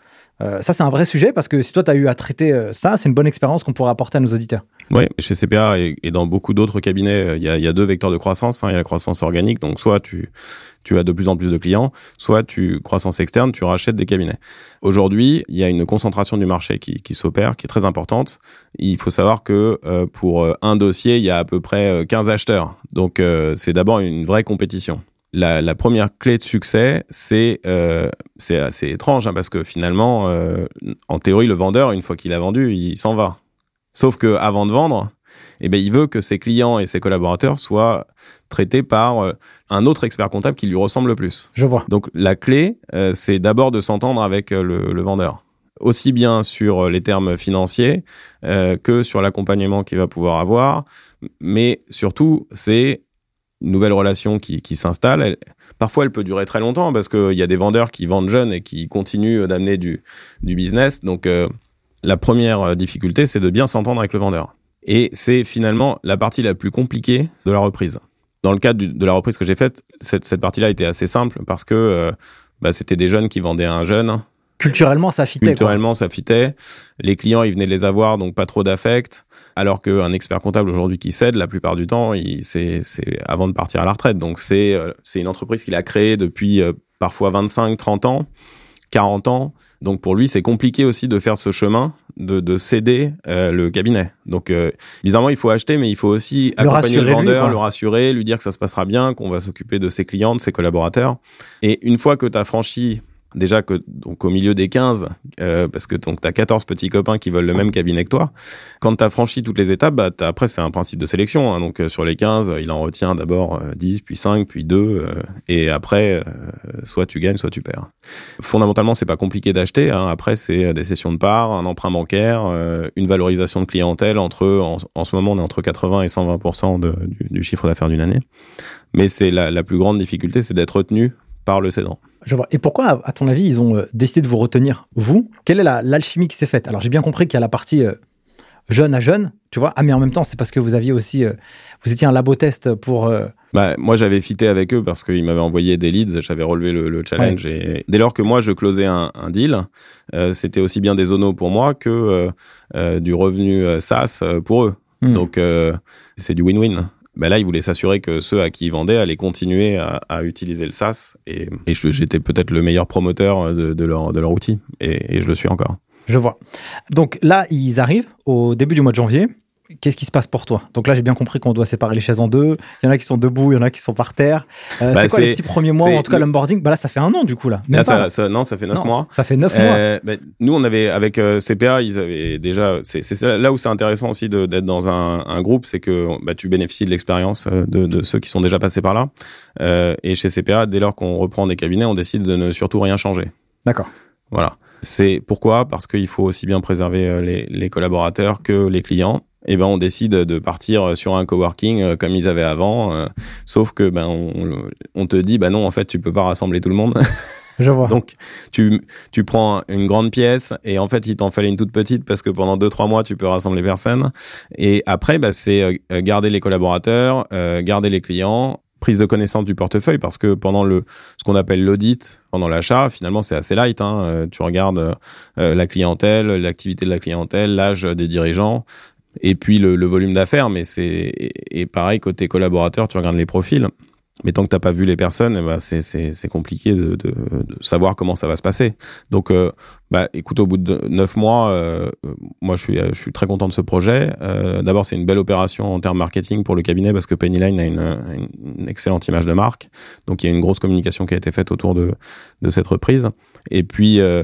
Euh, ça, c'est un vrai sujet parce que si toi, tu as eu à traiter ça, c'est une bonne expérience qu'on pourrait apporter à nos auditeurs. Oui, chez CPA et, dans beaucoup d'autres cabinets, il y, a, deux vecteurs de croissance. Hein. Il y a la croissance organique, donc soit tu, tu as de plus en plus de clients, soit tu, croissance externe, tu rachètes des cabinets. Aujourd'hui, il y a une concentration du marché qui, qui s'opère, qui est très importante. Il faut savoir que euh, pour euh, un dossier, il y a à peu près 15 euh, acheteurs. Donc, c'est d'abord une vraie compétition. La, la, première clé de succès, c'est c'est assez étrange hein, parce que finalement, en théorie, le vendeur, une fois qu'il a vendu, il s'en va. Sauf que avant de vendre, eh ben, il veut que ses clients et ses collaborateurs soient traités par euh, un autre expert comptable qui lui ressemble le plus. Je vois. Donc la clé, euh, c'est d'abord de s'entendre avec euh, le, vendeur aussi bien sur les termes financiers que sur l'accompagnement qu'il va pouvoir avoir, mais surtout c'est une nouvelle relation qui, qui s'installe. Parfois, elle peut durer très longtemps parce qu'il y a des vendeurs qui vendent jeunes et qui continuent d'amener du, du business. Donc, la première difficulté, c'est de bien s'entendre avec le vendeur. Et c'est finalement la partie la plus compliquée de la reprise. Dans le cadre de la reprise que j'ai faite, cette, cette partie-là était assez simple parce que euh, bah, c'était des jeunes qui vendaient à un jeune. Culturellement, ça fitait. Culturellement, ça fitait. Les clients, ils venaient de les avoir, donc pas trop d'affect. Alors qu'un expert comptable aujourd'hui qui cède, la plupart du temps, c'est avant de partir à la retraite. Donc c'est c'est une entreprise qu'il a créée depuis parfois 25, 30 ans, 40 ans. Donc pour lui, c'est compliqué aussi de faire ce chemin, de, de céder euh, le cabinet. Donc euh, bizarrement, il faut acheter, mais il faut aussi accompagner le vendeur, le rassurer, lui dire que ça se passera bien, qu'on va s'occuper de ses clients, de ses collaborateurs. Et une fois que tu as franchi déjà que donc au milieu des 15 euh, parce que donc tu as 14 petits copains qui veulent le même cabinet que toi quand tu as franchi toutes les étapes bah après c'est un principe de sélection hein, donc euh, sur les 15 il en retient d'abord 10 euh, puis 5 puis 2 et après soit tu gagnes soit tu perds fondamentalement c'est pas compliqué d'acheter hein. après c'est des sessions de parts un emprunt bancaire une valorisation de clientèle entre en, ce moment on est entre 80 et 120 de, du, chiffre d'affaires d'une année mais c'est la, la plus grande difficulté c'est d'être retenu par le cédant. Je vois. Et pourquoi, à ton avis, ils ont euh, décidé de vous retenir, vous? Quelle est l'alchimie qui s'est faite? Alors, j'ai bien compris qu'il y a la partie euh, jeune à jeune, tu vois. Ah, mais en même temps, c'est parce que vous aviez aussi, euh, vous étiez un labo test pour. Bah, moi, j'avais fité avec eux parce qu'ils m'avaient envoyé des leads, j'avais relevé le, challenge. Et dès lors que moi, je closais un, deal, c'était aussi bien des zonos pour moi que du revenu SaaS pour eux. Hmm. Donc, c'est du win-win ben là, ils voulaient s'assurer que ceux à qui ils vendaient allaient continuer à, utiliser le SaaS. Et, j'étais peut-être le meilleur promoteur de, leur, de leur outil. Et je le suis encore. Je vois. Donc là, ils arrivent au début du mois de janvier qu'est-ce qui se passe pour toi? Donc là, j'ai bien compris qu'on doit séparer les chaises en deux. Il y en a qui sont debout, il y en a qui sont par terre. Euh, bah, c'est quoi les six premiers mois, ou en tout cas l'onboarding? Bah Là, ça fait un an du coup. là. ça, non, ça fait neuf mois. Ça fait neuf mois. Euh, bah, nous, on avait, avec euh, CPA, ils avaient déjà. C'est là où c'est intéressant aussi d'être dans un, un groupe, c'est que bah, tu bénéficies de l'expérience de, de, ceux qui sont déjà passés par là. et chez CPA, dès lors qu'on reprend des cabinets, on décide de ne surtout rien changer. D'accord. Voilà. C'est pourquoi? Parce qu'il faut aussi bien préserver les, les collaborateurs que les clients eh ben on décide de partir sur un coworking euh, comme ils avaient avant, euh, sauf que ben on, te dit bah non en fait tu peux pas rassembler tout le monde. Je vois. Donc tu tu prends une grande pièce et en fait il t'en fallait une toute petite parce que pendant deux trois mois tu peux rassembler personne et après bah, c'est euh, garder les collaborateurs, garder les clients prise de connaissance du portefeuille parce que pendant le ce qu'on appelle l'audit pendant l'achat finalement c'est assez light hein. tu regardes la clientèle l'activité de la clientèle l'âge des dirigeants et puis le, le volume d'affaires, mais c'est et pareil côté collaborateur, tu regardes les profils. Mais tant que t'as pas vu les personnes, ben c'est compliqué de, de, de, savoir comment ça va se passer. Donc, euh, bah, écoute, au bout de neuf mois, euh, moi je suis, je suis très content de ce projet. Euh, D'abord, c'est une belle opération en termes marketing pour le cabinet parce que Pennyline a une, une, excellente image de marque. Donc, il y a une grosse communication qui a été faite autour de, de cette reprise. Et puis, euh,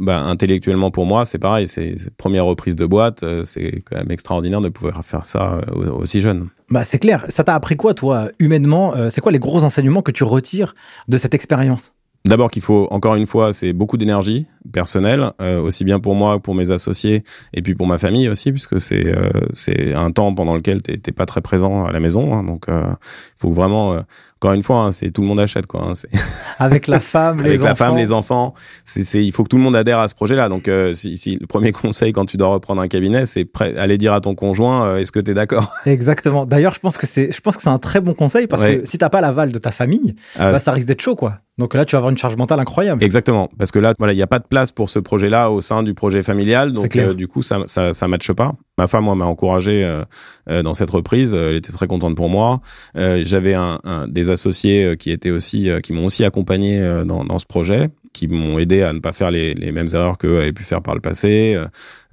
bah, intellectuellement pour moi, c'est pareil, c'est première reprise de boîte, euh, c'est quand même extraordinaire de pouvoir faire ça euh, aussi jeune. Bah, c'est clair. Ça t'a appris quoi, toi, humainement euh, C'est quoi les gros enseignements que tu retires de cette expérience? D'abord qu'il faut, encore une fois, c'est beaucoup d'énergie personnelle, aussi bien pour moi que pour mes associés, et puis pour ma famille aussi, puisque c'est c'est un temps pendant lequel tu n'es pas très présent à la maison. Hein, donc, il faut vraiment encore une fois, hein, c'est tout le monde achète quoi. Hein, avec la femme, les avec la femme, les enfants. C'est, il faut que tout le monde adhère à ce projet-là. Donc, euh, si, si, le premier conseil quand tu dois reprendre un cabinet, c'est aller dire à ton conjoint, euh, est-ce que tu es d'accord? Exactement. D'ailleurs, je pense que c'est, je pense que c'est un très bon conseil parce que si t'as pas l'aval de ta famille, ah, bah, ça risque d'être chaud quoi. Donc là, tu vas avoir une charge mentale incroyable. Exactement, parce que là, voilà, il n'y a pas de place pour ce projet-là au sein du projet familial, donc euh, du coup, ça, ça, ça matche pas. Ma femme, moi, m'a encouragé euh, euh, dans cette reprise. Elle était très contente pour moi. J'avais un, des associés qui étaient aussi, qui m'ont aussi accompagné dans, dans ce projet qui m'ont aidé à ne pas faire les, les mêmes erreurs qu'eux avaient pu faire par le passé,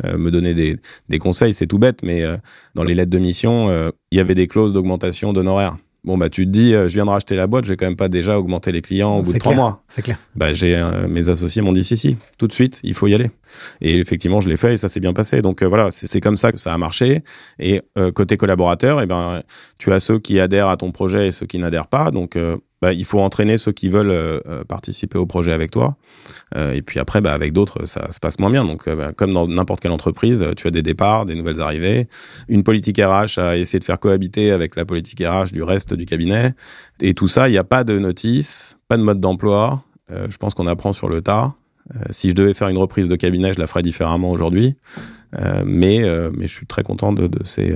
me donner des, des conseils, c'est tout bête, mais dans les lettres de mission, il y avait des clauses d'augmentation d'honoraires. Bon, bah, tu te dis, euh, je viens de racheter la boîte, je vais quand même pas déjà augmenter les clients au bout de trois mois. C'est clair. Bah, j'ai, euh, mes associés m'ont dit, si, si, tout de suite, il faut y aller. Et effectivement, je l'ai fait et ça s'est bien passé. Donc, euh, voilà, c'est comme ça que ça a marché. Et côté collaborateur, eh ben, tu as ceux qui adhèrent à ton projet et ceux qui n'adhèrent pas. Donc, bah, il faut entraîner ceux qui veulent euh, euh, participer au projet avec toi. Euh, et puis après, bah, avec d'autres, ça se passe moins bien. Donc, bah, comme dans n'importe quelle entreprise, tu as des départs, des nouvelles arrivées, une politique RH à essayer de faire cohabiter avec la politique RH du reste du cabinet. Et tout ça, il n'y a pas de notice, pas de mode d'emploi. je pense qu'on apprend sur le tas. Si je devais faire une reprise de cabinet, je la ferais différemment aujourd'hui. mais, mais je suis très content de, de ces,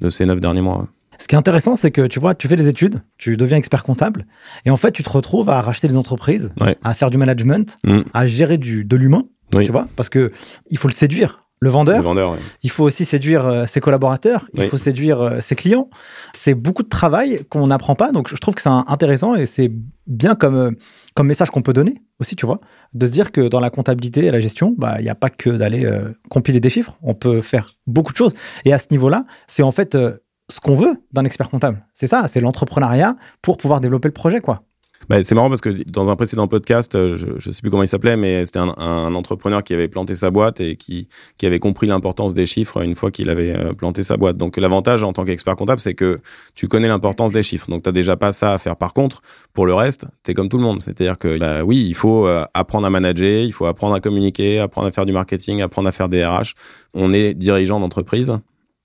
de ces neuf derniers mois. Ce qui est intéressant, c'est que tu vois, tu fais des études, tu deviens expert comptable, et en fait, tu te retrouves à racheter des entreprises, Ouais. à faire du management, Mm. à gérer du, de l'humain, Oui. tu vois, parce que il faut le séduire. Le Le vendeur, vendeur, ouais. il faut aussi séduire euh, ses collaborateurs, il faut séduire euh, ses clients. C'est beaucoup de travail qu'on n'apprend pas, donc je trouve que c'est intéressant et c'est bien comme, euh, comme message qu'on peut donner aussi, tu vois, de se dire que dans la comptabilité et la gestion, bah, il n'y a pas que d'aller euh, compiler des chiffres, on peut faire beaucoup de choses. Et à ce niveau-là, c'est en fait euh, ce qu'on veut d'un expert comptable. C'est ça, c'est l'entrepreneuriat pour pouvoir développer le projet, quoi. Bah, c'est marrant parce que dans un précédent podcast, euh, je, je sais plus comment il s'appelait, mais c'était un, un entrepreneur qui avait planté sa boîte et qui, qui avait compris l'importance des chiffres une fois qu'il avait euh, planté sa boîte. Donc l'avantage en tant qu'expert comptable, c'est que tu connais l'importance des chiffres. Donc tu déjà pas ça à faire. Par contre, pour le reste, tu es comme tout le monde. C'est-à-dire que bah, oui, il faut euh, apprendre à manager, il faut apprendre à communiquer, apprendre à faire du marketing, apprendre à faire des RH. On est dirigeant d'entreprise.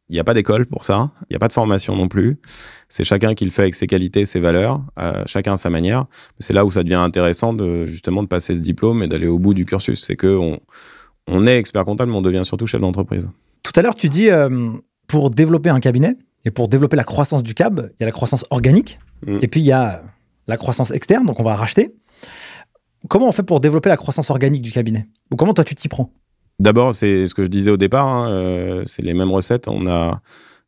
Il n'y a pas d'école pour ça, il n'y a pas de formation non plus. C'est chacun qui le fait avec ses qualités, ses valeurs, euh, chacun à sa manière. C'est là où ça devient intéressant de justement de passer ce diplôme et d'aller au bout du cursus. C'est que on, on est expert comptable, mais on devient surtout chef d'entreprise. Tout à l'heure, tu dis, euh, pour développer un cabinet et pour développer la croissance du CAB, il y a la croissance organique Mm. et puis il y a la croissance externe, donc on va racheter. Comment on fait pour développer la croissance organique du cabinet? Ou comment toi tu t'y prends? D'abord, c'est ce que je disais au départ, hein, euh, c'est les mêmes recettes. On a,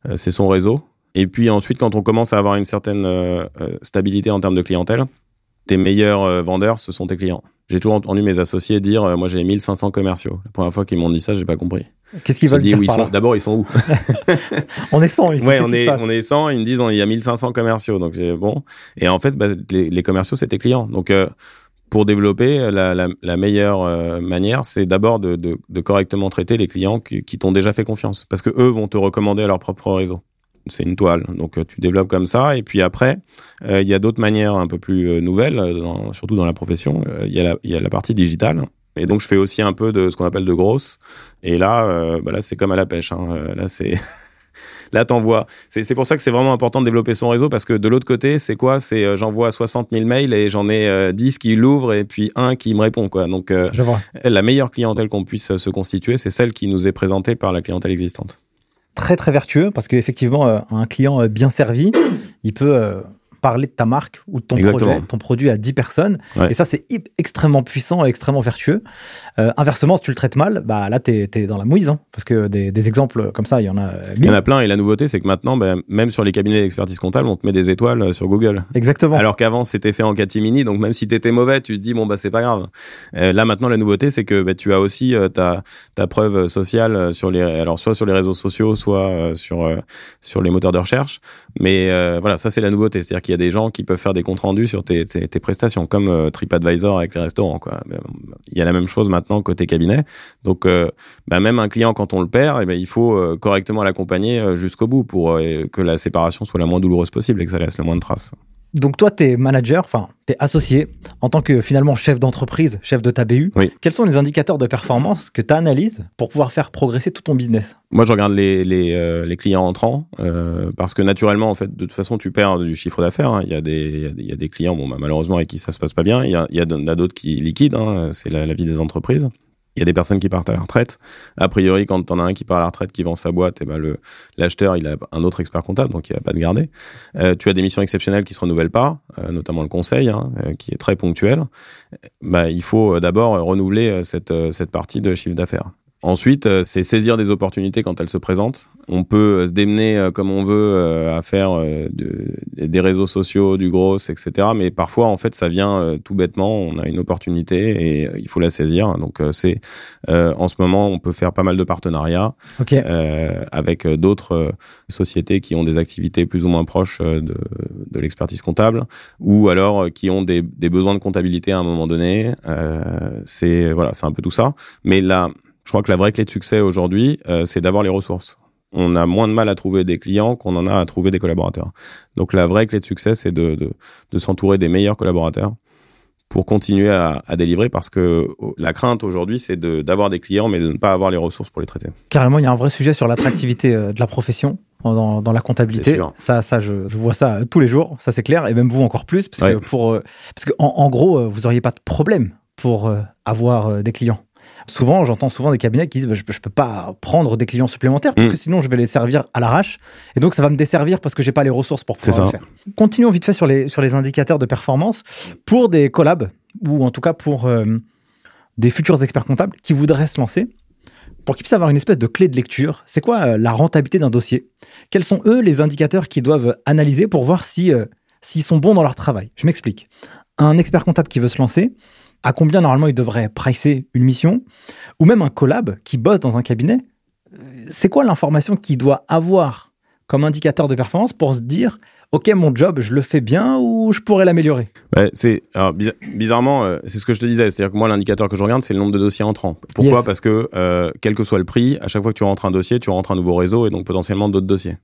euh, c'est son réseau. Et puis ensuite, quand on commence à avoir une certaine euh, stabilité en termes de clientèle, tes meilleurs vendeurs, ce sont tes clients. J'ai toujours entendu mes associés dire, euh, moi j'ai 1500 commerciaux. La première fois qu'ils m'ont dit ça, j'ai pas compris. Qu'est-ce qu'ils veulent dire par sont. D'abord, ils sont où? On est 100 ici. Ouais, on est, on est 100, ils me disent, il y a 1500 commerciaux. Donc, bon. Et en fait, bah, les, les commerciaux, c'est tes clients. Donc, euh, pour développer, la, la, la meilleure euh, manière, c'est d'abord de, de, de correctement traiter les clients qui, qui t'ont déjà fait confiance. Parce que eux vont te recommander à leur propre réseau. C'est une toile. Donc, euh, tu développes comme ça. Et puis après, euh, il y a d'autres manières un peu plus euh, nouvelles, euh, dans- surtout dans la profession. Euh, Il y, la- il y a la partie digitale. Et donc, je fais aussi un peu de ce qu'on appelle de grosse. Et là, euh, bah là c'est comme à la pêche. Hein. Euh, Là, c'est. Là, t'envoies. C'est c'est pour ça que c'est vraiment important de développer son réseau parce que de l'autre côté, c'est quoi? C'est euh, j'envoie 60 000 mails et j'en ai euh, 10 qui l'ouvrent et puis un qui me répond. quoi. Donc, euh, Je vois. la meilleure clientèle qu'on puisse euh, se constituer, c'est celle qui nous est présentée par la clientèle existante. Très très vertueux parce qu'effectivement, un client bien servi, il peut parler de ta marque ou de ton Exactement. projet, ton produit à 10 personnes. Ouais. Et ça, c'est extrêmement puissant et extrêmement vertueux. Euh, inversement, si tu le traites mal, bah là, t'es es dans la mouise. hein, parce que des, des exemples comme ça, il y en a euh, Il y mille. en a plein et la nouveauté, c'est que maintenant, ben, même sur les cabinets d'expertise comptable, on te met des étoiles euh, sur Google. Exactement. Alors qu'avant, c'était fait en catimini, donc même si t'étais mauvais, tu te dis bon bah c'est pas grave. Euh, là maintenant, la nouveauté, c'est que bah, tu as aussi euh, ta ta preuve sociale sur les alors soit sur les réseaux sociaux, soit sur sur les moteurs de recherche. Mais euh, voilà, ça c'est la nouveauté, c'est-à-dire qu'il y a des gens qui peuvent faire des comptes rendus sur tes tes, tes prestations, comme euh, TripAdvisor avec les restaurants. Quoi. Ben, Il y a la même chose maintenant côté cabinet. Donc euh, bah, même un client quand on le perd, eh ben, il faut euh, correctement l'accompagner euh, jusqu'au bout pour que la séparation soit la moins douloureuse possible et que ça laisse le moins de traces. Donc toi, tu es manager, enfin, tu es associé en tant que finalement chef d'entreprise, chef de ta BU. Oui. Quels sont les indicateurs de performance que tu analyses pour pouvoir faire progresser tout ton business? Moi, je regarde les, les, euh, les clients entrants euh, parce que naturellement, en fait, de toute façon, tu perds du chiffre d'affaires. hein. Il y a des, il y a des- il y a des clients, bon, bah, malheureusement, avec qui ça se passe pas bien. Il y a, il y a d'autres qui liquident. hein. C'est la, la vie des entreprises. Il y a des personnes qui partent à la retraite. A priori, quand on a un qui part à la retraite, qui vend sa boîte, et ben le l'acheteur, il a un autre expert comptable, donc il va pas de garder. Euh, tu as des missions exceptionnelles qui se renouvellent pas, euh, notamment le conseil, hein, euh, qui est très ponctuel. Bah, il faut euh, d'abord euh, renouveler euh, cette, cette partie de chiffre d'affaires. Ensuite, euh, c'est saisir des opportunités quand elles se présentent. On peut euh, se démener euh, comme on veut à faire de- des réseaux sociaux, du gros, etc. Mais parfois, en fait, ça vient tout bêtement. On a une opportunité et il faut la saisir. Donc, c'est euh, en ce moment, on peut faire pas mal de partenariats Ok. euh, avec d'autres sociétés qui ont des activités plus ou moins proches de, de l'expertise comptable ou alors qui ont des, des besoins de comptabilité à un moment donné. Euh, c'est voilà, c'est un peu tout ça. Mais là, je crois que la vraie clé de succès aujourd'hui, euh, c'est d'avoir les ressources. On a moins de mal à trouver des clients qu'on en a à trouver des collaborateurs. Donc la vraie clé de succès, c'est de, de, de s'entourer des meilleurs collaborateurs pour continuer à, à délivrer parce que oh, la crainte aujourd'hui, c'est de- d'avoir des clients mais de ne pas avoir les ressources pour les traiter. Carrément, il y a un vrai sujet sur l'attractivité euh, de la profession dans, dans la comptabilité. Ça, ça je, je vois ça tous les jours, ça c'est clair, et même vous encore plus, parce Ouais. que, pour, euh, parce que en, en gros, vous n'auriez pas de problème pour avoir des clients. Souvent, j'entends souvent des cabinets qui disent bah, je, ne peux pas prendre des clients supplémentaires parce mm. que sinon je vais les servir à l'arrache et donc ça va me desservir parce que j'ai pas les ressources pour pouvoir le faire. Continuons vite fait sur les, sur les indicateurs de performance pour des collabs ou en tout cas pour euh, des futurs experts comptables qui voudraient se lancer pour qu'ils puissent avoir une espèce de clé de lecture. C'est quoi euh, la rentabilité d'un dossier? Quels sont eux les indicateurs qu'ils doivent analyser pour voir si euh, s'ils sont bons dans leur travail? Je m'explique. Un expert comptable qui veut se lancer, à combien normalement il devrait pricer une mission, ou même un collab qui bosse dans un cabinet, c'est quoi l'information qu'il doit avoir comme indicateur de performance pour se dire ok mon job je le fais bien ou je pourrais l'améliorer? C'est bizarrement euh, c'est ce que je te disais c'est à dire que moi l'indicateur que je regarde c'est le nombre de dossiers entrants. Pourquoi parce que euh, quel que soit le prix à chaque fois que tu rentres un dossier tu rentres un nouveau réseau et donc potentiellement d'autres dossiers.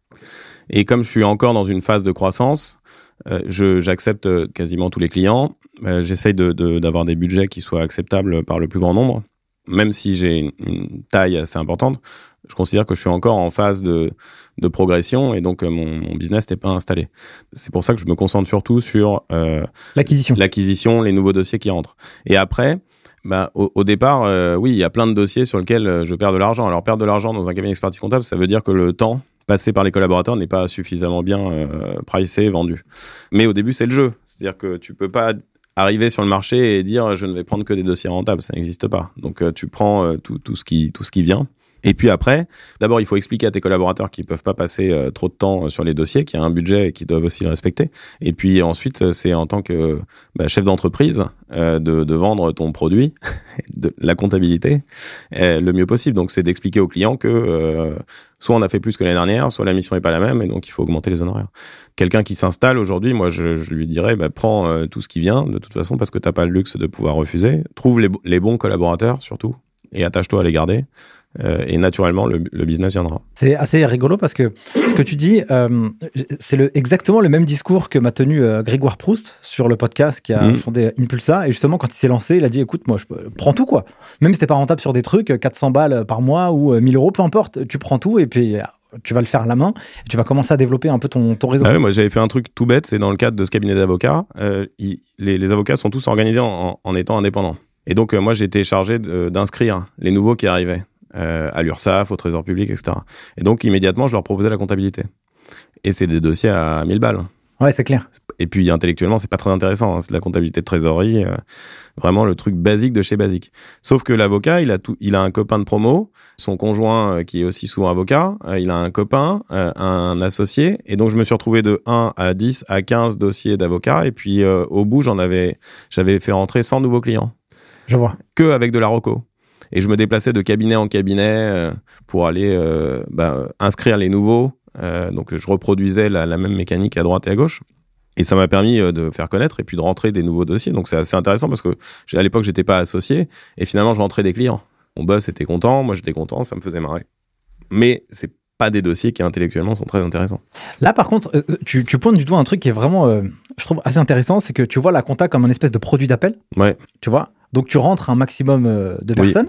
Et comme je suis encore dans une phase de croissance euh, j'accepte quasiment tous les clients. euh, j'essaye d'avoir de, des budgets qui soient acceptables par le plus grand nombre. Même si j'ai une, taille assez importante, je considère que je suis encore en phase de, de progression et donc euh, mon, mon business n'est pas installé. C'est pour ça que je me concentre surtout sur euh, l'acquisition, l'acquisition, les nouveaux dossiers qui rentrent. Et après, bah, au, départ, oui, il y a plein de dossiers sur lesquels je perds de l'argent. Alors perdre de l'argent dans un cabinet d'expertise comptable, ça veut dire que le temps passé par les collaborateurs n'est pas suffisamment bien euh, pricé, vendu. Mais au début, c'est le jeu. C'est-à-dire que tu peux pas arriver sur le marché et dire je ne vais prendre que des dossiers rentables, ça n'existe pas. Donc euh, tu prends euh, tout, tout, ce qui, tout ce qui vient. Et puis après, d'abord, il faut expliquer à tes collaborateurs qu'ils peuvent pas passer euh, trop de temps sur les dossiers, qu'il y a un budget et qu'ils doivent aussi le respecter. Et puis ensuite, c'est en tant que bah, chef d'entreprise de, de, vendre ton produit, de la comptabilité, le mieux possible. Donc, c'est d'expliquer aux clients que soit on a fait plus que l'année dernière, soit la mission n'est pas la même et donc il faut augmenter les honoraires. Quelqu'un qui s'installe aujourd'hui, moi je, lui dirais, bah, prends euh, tout ce qui vient de toute façon parce que tu n'as pas le luxe de pouvoir refuser. Trouve les bons collaborateurs surtout et attache-toi à les garder. Euh, et naturellement, le, business viendra. C'est assez rigolo parce que ce que tu dis, euh, c'est le, exactement le même discours que m'a tenu euh, Grégoire Proust sur le podcast qui a mhm. fondé Impulsa. Et justement, quand il s'est lancé, il a dit écoute, moi, je prends tout quoi. Même si t'es pas rentable sur des trucs, 400 balles par mois ou 1000 euros, peu importe, tu prends tout et puis tu vas le faire à la main et tu vas commencer à développer un peu ton, ton réseau. Ah moi j'avais fait un truc tout bête, c'est dans le cadre de ce cabinet d'avocats, les, avocats sont tous organisés en, en étant indépendants. Et donc moi j'étais chargé d'inscrire les nouveaux qui arrivaient. Euh, à l'URSSAF, au Trésor public, etc. Et donc, immédiatement, je leur proposais la comptabilité. Et c'est des dossiers à 1000 balles. Ouais, c'est clair. Et puis, intellectuellement, c'est pas très intéressant. Hein. C'est de la comptabilité de trésorerie, euh, vraiment le truc basique de chez basique. Sauf que l'avocat, il a tout, il a un copain de promo, son conjoint euh, qui est aussi souvent avocat, il a un copain, un associé. Et donc, je me suis retrouvé de 1 à 10 à 15 dossiers d'avocats. Et puis, au bout, j'en avais, j'avais fait rentrer 100 nouveaux clients. Je vois. Que avec de la roco et je me déplaçais de cabinet en cabinet euh, pour aller euh, bah, inscrire les nouveaux. Euh, donc je reproduisais la, même mécanique à droite et à gauche. Et ça m'a permis de faire connaître et puis de rentrer des nouveaux dossiers. Donc c'est assez intéressant parce que à l'époque j'étais pas associé et finalement je rentrais des clients. Mon boss était content, moi j'étais content, ça me faisait marrer. Mais c'est pas des dossiers qui intellectuellement sont très intéressants. Là, par contre, tu, tu pointes du doigt un truc qui est vraiment, je trouve, assez intéressant, c'est que tu vois la compta comme un espèce de produit d'appel. Ouais. Tu vois? Donc tu rentres un maximum euh, de personnes.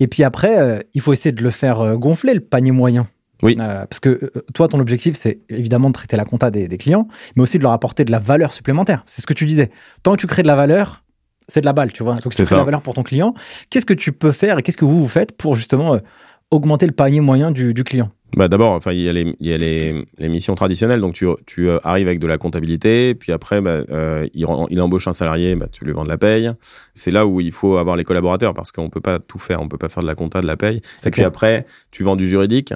Et puis après, euh, il faut essayer de le faire euh, gonfler, le panier moyen. Oui. parce que toi, ton objectif, c'est évidemment de traiter la compta des, clients, mais aussi de leur apporter de la valeur supplémentaire. C'est ce que tu disais. Tant que tu crées de la valeur, c'est de la balle, tu vois. Donc, si tu crées de la valeur pour ton client, qu'est-ce que tu peux faire et qu'est-ce que vous, vous faites pour justement augmenter le panier moyen du client bah d'abord, enfin, il y a les, il y a les, les missions traditionnelles. Donc, tu, tu euh, arrives avec de la comptabilité, puis après, bah, euh, il, il, embauche un salarié, bah, tu lui vends de la paye. C'est là où il faut avoir les collaborateurs parce qu'on peut pas tout faire. On peut pas faire de la compta, de la paye. Et puis après, tu vends du juridique.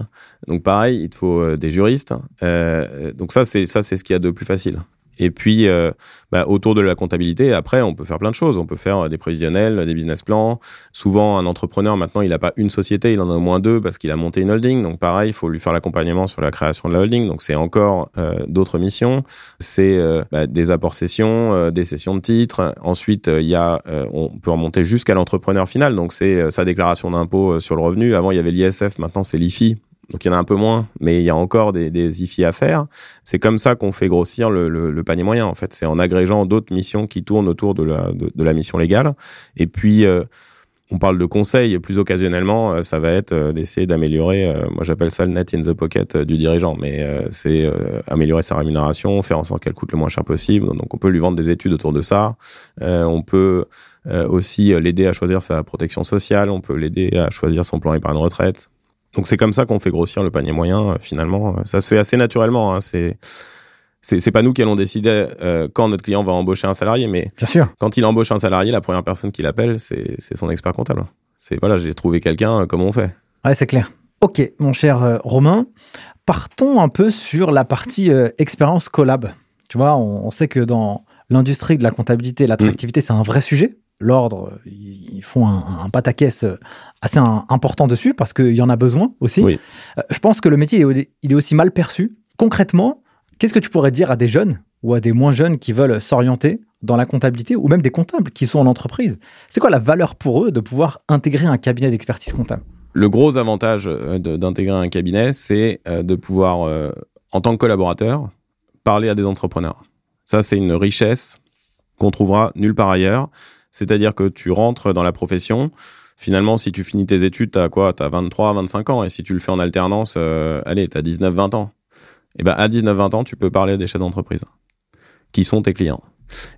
Donc, pareil, il te faut euh, des juristes. Euh, donc ça, c'est ce qu'il y a de plus facile. Et puis, euh, bah, autour de la comptabilité, après, on peut faire plein de choses. On peut faire euh, des prévisionnels, des business plans. Souvent, un entrepreneur, maintenant, il n'a pas une société, il en a au moins deux parce qu'il a monté une holding. Donc, pareil, il faut lui faire l'accompagnement sur la création de la holding. Donc, c'est encore euh, d'autres missions. C'est bah, des apports sessions, des sessions de titres. Ensuite, il y a, on peut remonter jusqu'à l'entrepreneur final. Donc, c'est sa déclaration d'impôt sur le revenu. Avant, il y avait l'ISF, maintenant, c'est l'IFI. Donc il y en a un peu moins, mais il y a encore des, des IFI à faire. C'est comme ça qu'on fait grossir le, panier moyen, en fait. C'est en agrégeant d'autres missions qui tournent autour de la, mission légale. Et puis, euh, on parle de conseils plus occasionnellement, euh, ça va être euh, d'essayer d'améliorer, moi j'appelle ça le net in the pocket du dirigeant, mais c'est améliorer sa rémunération, faire en sorte qu'elle coûte le moins cher possible. Donc on peut lui vendre des études autour de ça. on peut aussi l'aider à choisir sa protection sociale, on peut l'aider à choisir son plan épargne retraite. Donc c'est comme ça qu'on fait grossir le panier moyen. finalement, ça se fait assez naturellement. Hein, c'est c'est pas nous qui allons décider euh, quand notre client va embaucher un salarié, mais Bien sûr. quand il embauche un salarié, la première personne qu'il appelle, c'est son expert comptable. C'est voilà, j'ai trouvé quelqu'un, euh, comment on fait Ouais, c'est clair. Ok, mon cher euh, Romain, partons un peu sur la partie expérience collab. Tu vois, on, sait que dans l'industrie de la comptabilité, l'attractivité, c'est un vrai sujet. L'ordre, ils font un, un pataquès assez important dessus parce qu'il y en a besoin aussi. Oui. je pense que le métier, il est aussi mal perçu. Concrètement, Qu'est-ce que tu pourrais dire à des jeunes ou à des moins jeunes qui veulent s'orienter dans la comptabilité ou même des comptables qui sont en entreprise? C'est quoi la valeur pour eux de pouvoir intégrer un cabinet d'expertise comptable? Le gros avantage euh, d'intégrer un cabinet, c'est euh, de pouvoir, euh, en tant que collaborateur, parler à des entrepreneurs. Ça, c'est une richesse qu'on trouvera nulle part ailleurs. C'est-à-dire que tu rentres dans la profession, finalement, si tu finis tes études, tu as quoi? Tu as 23, 25 ans. Et si tu le fais en alternance, allez, tu as 19, 20 ans et eh ben à 19-20 ans, tu peux parler à des chefs d'entreprise qui sont tes clients.